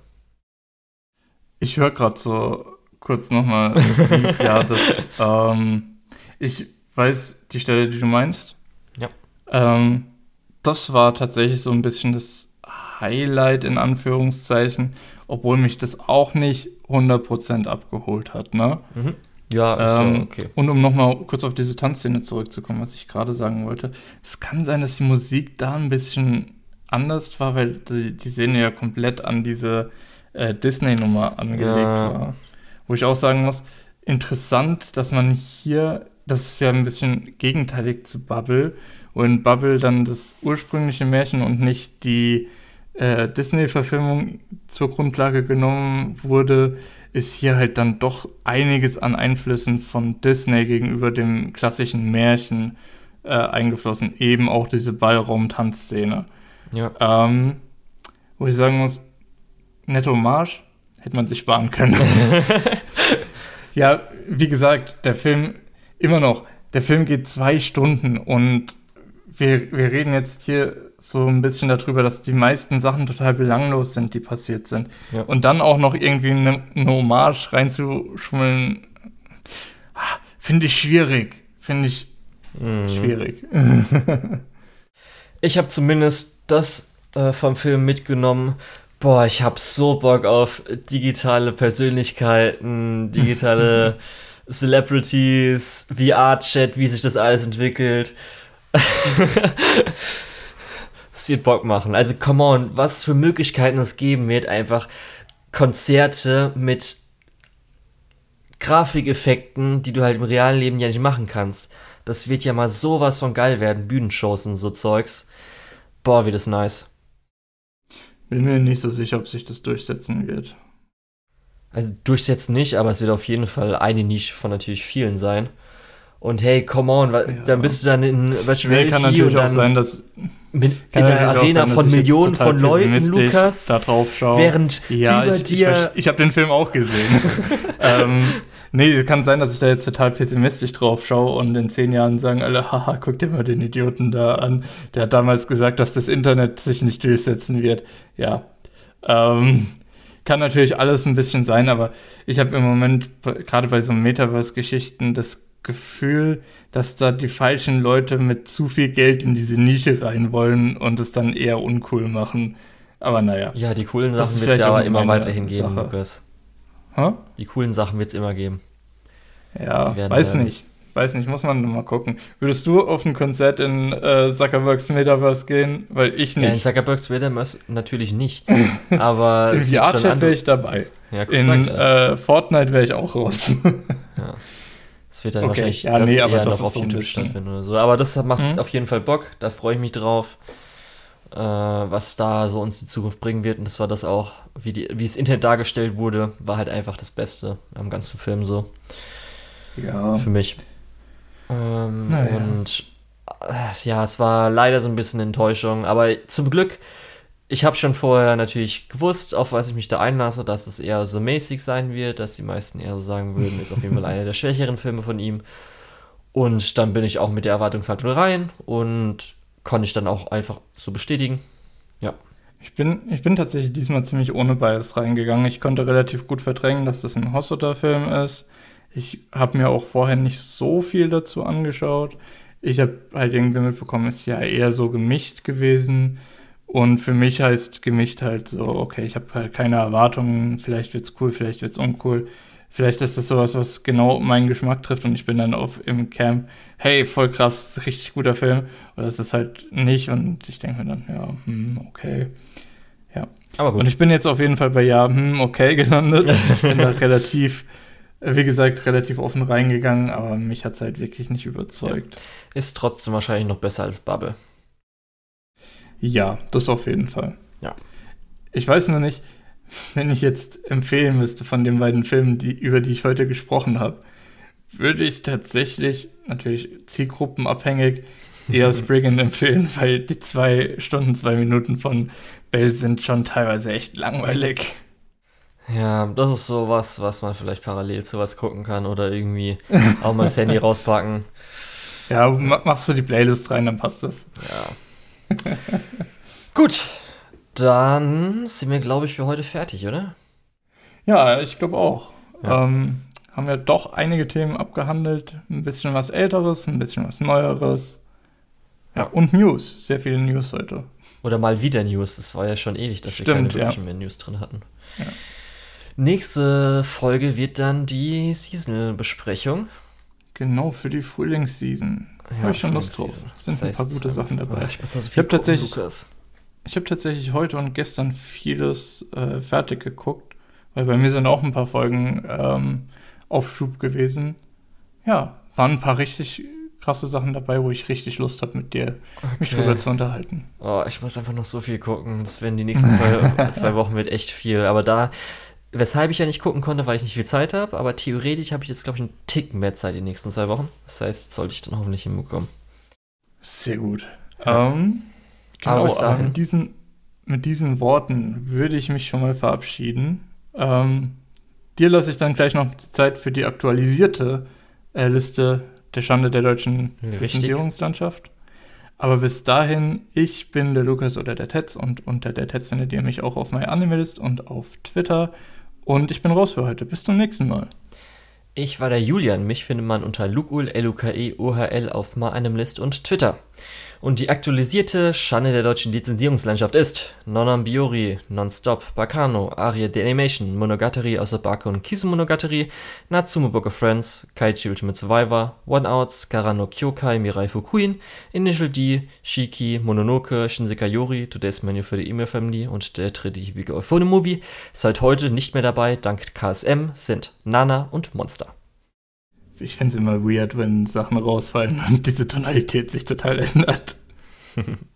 Ich höre gerade so kurz nochmal, ja, das, ähm, ich weiß die Stelle, die du meinst. Ähm, das war tatsächlich so ein bisschen das Highlight in Anführungszeichen, obwohl mich das auch nicht 100% abgeholt hat, ne? Mhm. Ja, ähm, okay. Und um nochmal kurz auf diese Tanzszene zurückzukommen, was ich gerade sagen wollte. Es kann sein, dass die Musik da ein bisschen anders war, weil die, die Szene ja komplett an diese äh, Disney-Nummer angelegt ja. war. Wo ich auch sagen muss, interessant, dass man hier, das ist ja ein bisschen gegenteilig zu Bubble, in Bubble dann das ursprüngliche Märchen und nicht die äh, Disney-Verfilmung zur Grundlage genommen wurde, ist hier halt dann doch einiges an Einflüssen von Disney gegenüber dem klassischen Märchen äh, eingeflossen. Eben auch diese Ballraum-Tanzszene. Ja. Ähm, wo ich sagen muss, netto Marsch hätte man sich sparen können. ja, wie gesagt, der Film, immer noch, der Film geht zwei Stunden und wir, wir reden jetzt hier so ein bisschen darüber, dass die meisten Sachen total belanglos sind, die passiert sind. Ja. Und dann auch noch irgendwie eine, eine Hommage reinzuschummeln, finde ich schwierig. Finde ich mhm. schwierig. ich habe zumindest das äh, vom Film mitgenommen. Boah, ich habe so Bock auf digitale Persönlichkeiten, digitale Celebrities, VR-Chat, wie sich das alles entwickelt. Das wird Bock machen. Also, come on, was für Möglichkeiten es geben wird, einfach Konzerte mit Grafikeffekten, die du halt im realen Leben ja nicht machen kannst. Das wird ja mal sowas von geil werden, Bühnenshows und so Zeugs. Boah, wie das nice. Bin mir nicht so sicher, ob sich das durchsetzen wird. Also durchsetzen nicht, aber es wird auf jeden Fall eine Nische von natürlich vielen sein. Und hey, come on, ja. dann bist du dann in Virtual Reality kann natürlich und dann auch sein, dass mit, in der Arena sein, von Millionen von Leuten, Lukas, da drauf schaue. während ja, über ich, dir... Ich, ich habe den Film auch gesehen. ähm, nee, kann sein, dass ich da jetzt total pessimistisch drauf schaue und in zehn Jahren sagen alle, haha, guck dir mal den Idioten da an. Der hat damals gesagt, dass das Internet sich nicht durchsetzen wird. Ja, ähm, kann natürlich alles ein bisschen sein, aber ich habe im Moment gerade bei so Metaverse-Geschichten das Gefühl, dass da die falschen Leute mit zu viel Geld in diese Nische rein wollen und es dann eher uncool machen. Aber naja. Ja, die coolen Sachen wird es ja aber immer weiterhin geben, Sache. Lukas. Huh? Die coolen Sachen wird es immer geben. Ja, weiß nicht. Weiß nicht, muss man mal gucken. Würdest du auf ein Konzert in äh, Zuckerbergs Metaverse gehen? Weil ich nicht. Ja, in Zuckerbergs Metaverse natürlich nicht. Aber. in VR-Chat wäre ich dabei. Ja, guck, in äh, Fortnite wäre ich auch raus. ja. Das wird dann okay. wahrscheinlich ja, das nee, aber das noch auf so YouTube stattfinden oder so. Aber das macht mhm. auf jeden Fall Bock. Da freue ich mich drauf, äh, was da so uns die Zukunft bringen wird. Und das war das auch, wie, die, wie das Internet dargestellt wurde, war halt einfach das Beste am ganzen Film so. Ja. Für mich. Ähm, naja. Und äh, ja, es war leider so ein bisschen Enttäuschung. Aber zum Glück ich habe schon vorher natürlich gewusst, auf was ich mich da einlasse, dass es eher so mäßig sein wird, dass die meisten eher so sagen würden, ist auf jeden Fall einer der schwächeren Filme von ihm. Und dann bin ich auch mit der Erwartungshaltung rein und konnte ich dann auch einfach so bestätigen. Ja. Ich bin, ich bin tatsächlich diesmal ziemlich ohne Bias reingegangen. Ich konnte relativ gut verdrängen, dass das ein Hossiter-Film ist. Ich habe mir auch vorher nicht so viel dazu angeschaut. Ich habe halt irgendwie mitbekommen, ist ja eher so gemischt gewesen und für mich heißt gemischt halt so, okay, ich habe halt keine Erwartungen, vielleicht wird's cool, vielleicht wird's uncool. Vielleicht ist das sowas, was genau meinen Geschmack trifft und ich bin dann auf im Camp, hey, voll krass, richtig guter Film. Oder ist es halt nicht und ich denke mir dann, ja, hm, okay. Ja. Aber gut. Und ich bin jetzt auf jeden Fall bei ja, hm, okay gelandet. ich bin da relativ, wie gesagt, relativ offen reingegangen, aber mich hat es halt wirklich nicht überzeugt. Ja. Ist trotzdem wahrscheinlich noch besser als Bubble. Ja, das auf jeden Fall. Ja. Ich weiß nur nicht, wenn ich jetzt empfehlen müsste von den beiden Filmen, die, über die ich heute gesprochen habe, würde ich tatsächlich, natürlich zielgruppenabhängig, eher Spriggan empfehlen, weil die zwei Stunden, zwei Minuten von Bell sind schon teilweise echt langweilig. Ja, das ist so was, was man vielleicht parallel zu was gucken kann oder irgendwie auch mal das Handy rauspacken. Ja, machst du die Playlist rein, dann passt das. Ja. Gut, dann sind wir, glaube ich, für heute fertig, oder? Ja, ich glaube auch. Ja. Ähm, haben wir doch einige Themen abgehandelt. Ein bisschen was Älteres, ein bisschen was Neueres. Ja, und News. Sehr viele News heute. Oder mal wieder News. Das war ja schon ewig, dass Stimmt, wir keine ja. mehr News drin hatten. Ja. Nächste Folge wird dann die Seasonal-Besprechung. Genau, für die Frühlingsseason. Ja, habe ich schon Lust drauf. Sind das ein paar gute Sachen dabei. ich, so ich habe tatsächlich, ich hab tatsächlich heute und gestern vieles äh, fertig geguckt, weil bei mir sind auch ein paar Folgen ähm, Aufschub gewesen. Ja, waren ein paar richtig krasse Sachen dabei, wo ich richtig Lust habe, mit dir okay. mich drüber zu unterhalten. Oh, ich muss einfach noch so viel gucken. Das werden die nächsten zwei, zwei Wochen wird echt viel. Aber da Weshalb ich ja nicht gucken konnte, weil ich nicht viel Zeit habe, aber theoretisch habe ich jetzt, glaube ich, einen Tick mehr Zeit die nächsten zwei Wochen. Das heißt, sollte ich dann hoffentlich hinbekommen. Sehr gut. Ja. Ähm, genau, aber, mit, diesen, mit diesen Worten würde ich mich schon mal verabschieden. Ähm, dir lasse ich dann gleich noch die Zeit für die aktualisierte äh, Liste der Schande der deutschen Lizenzierungslandschaft. Aber bis dahin, ich bin der Lukas oder der Tetz und unter der Tetz findet ihr mich auch auf MyAnimalist und auf Twitter. Und ich bin raus für heute. Bis zum nächsten Mal. Ich war der Julian. Mich findet man unter Lukul, L-U-K-E-O-H-L auf MyAnimalist und Twitter. Und die aktualisierte Schande der deutschen Lizenzierungslandschaft ist Nonan Biori, Nonstop, Bacano, Arie The Animation, Monogatari aus der Bake und Kisu Monogatari, Natsume Book of Friends, Kaichi Ultimate Survivor, One Outs, Karano Kyokai, Mirai Fukuin, Initial D, Shiki, Mononoke, Shinsekai Yori, Today's Menu für die E-Mail Family und der dritte hiebige Euphone Movie. Seit heute nicht mehr dabei, dank KSM, sind Nana und Monster ich finde es immer weird, wenn Sachen rausfallen und diese Tonalität sich total ändert.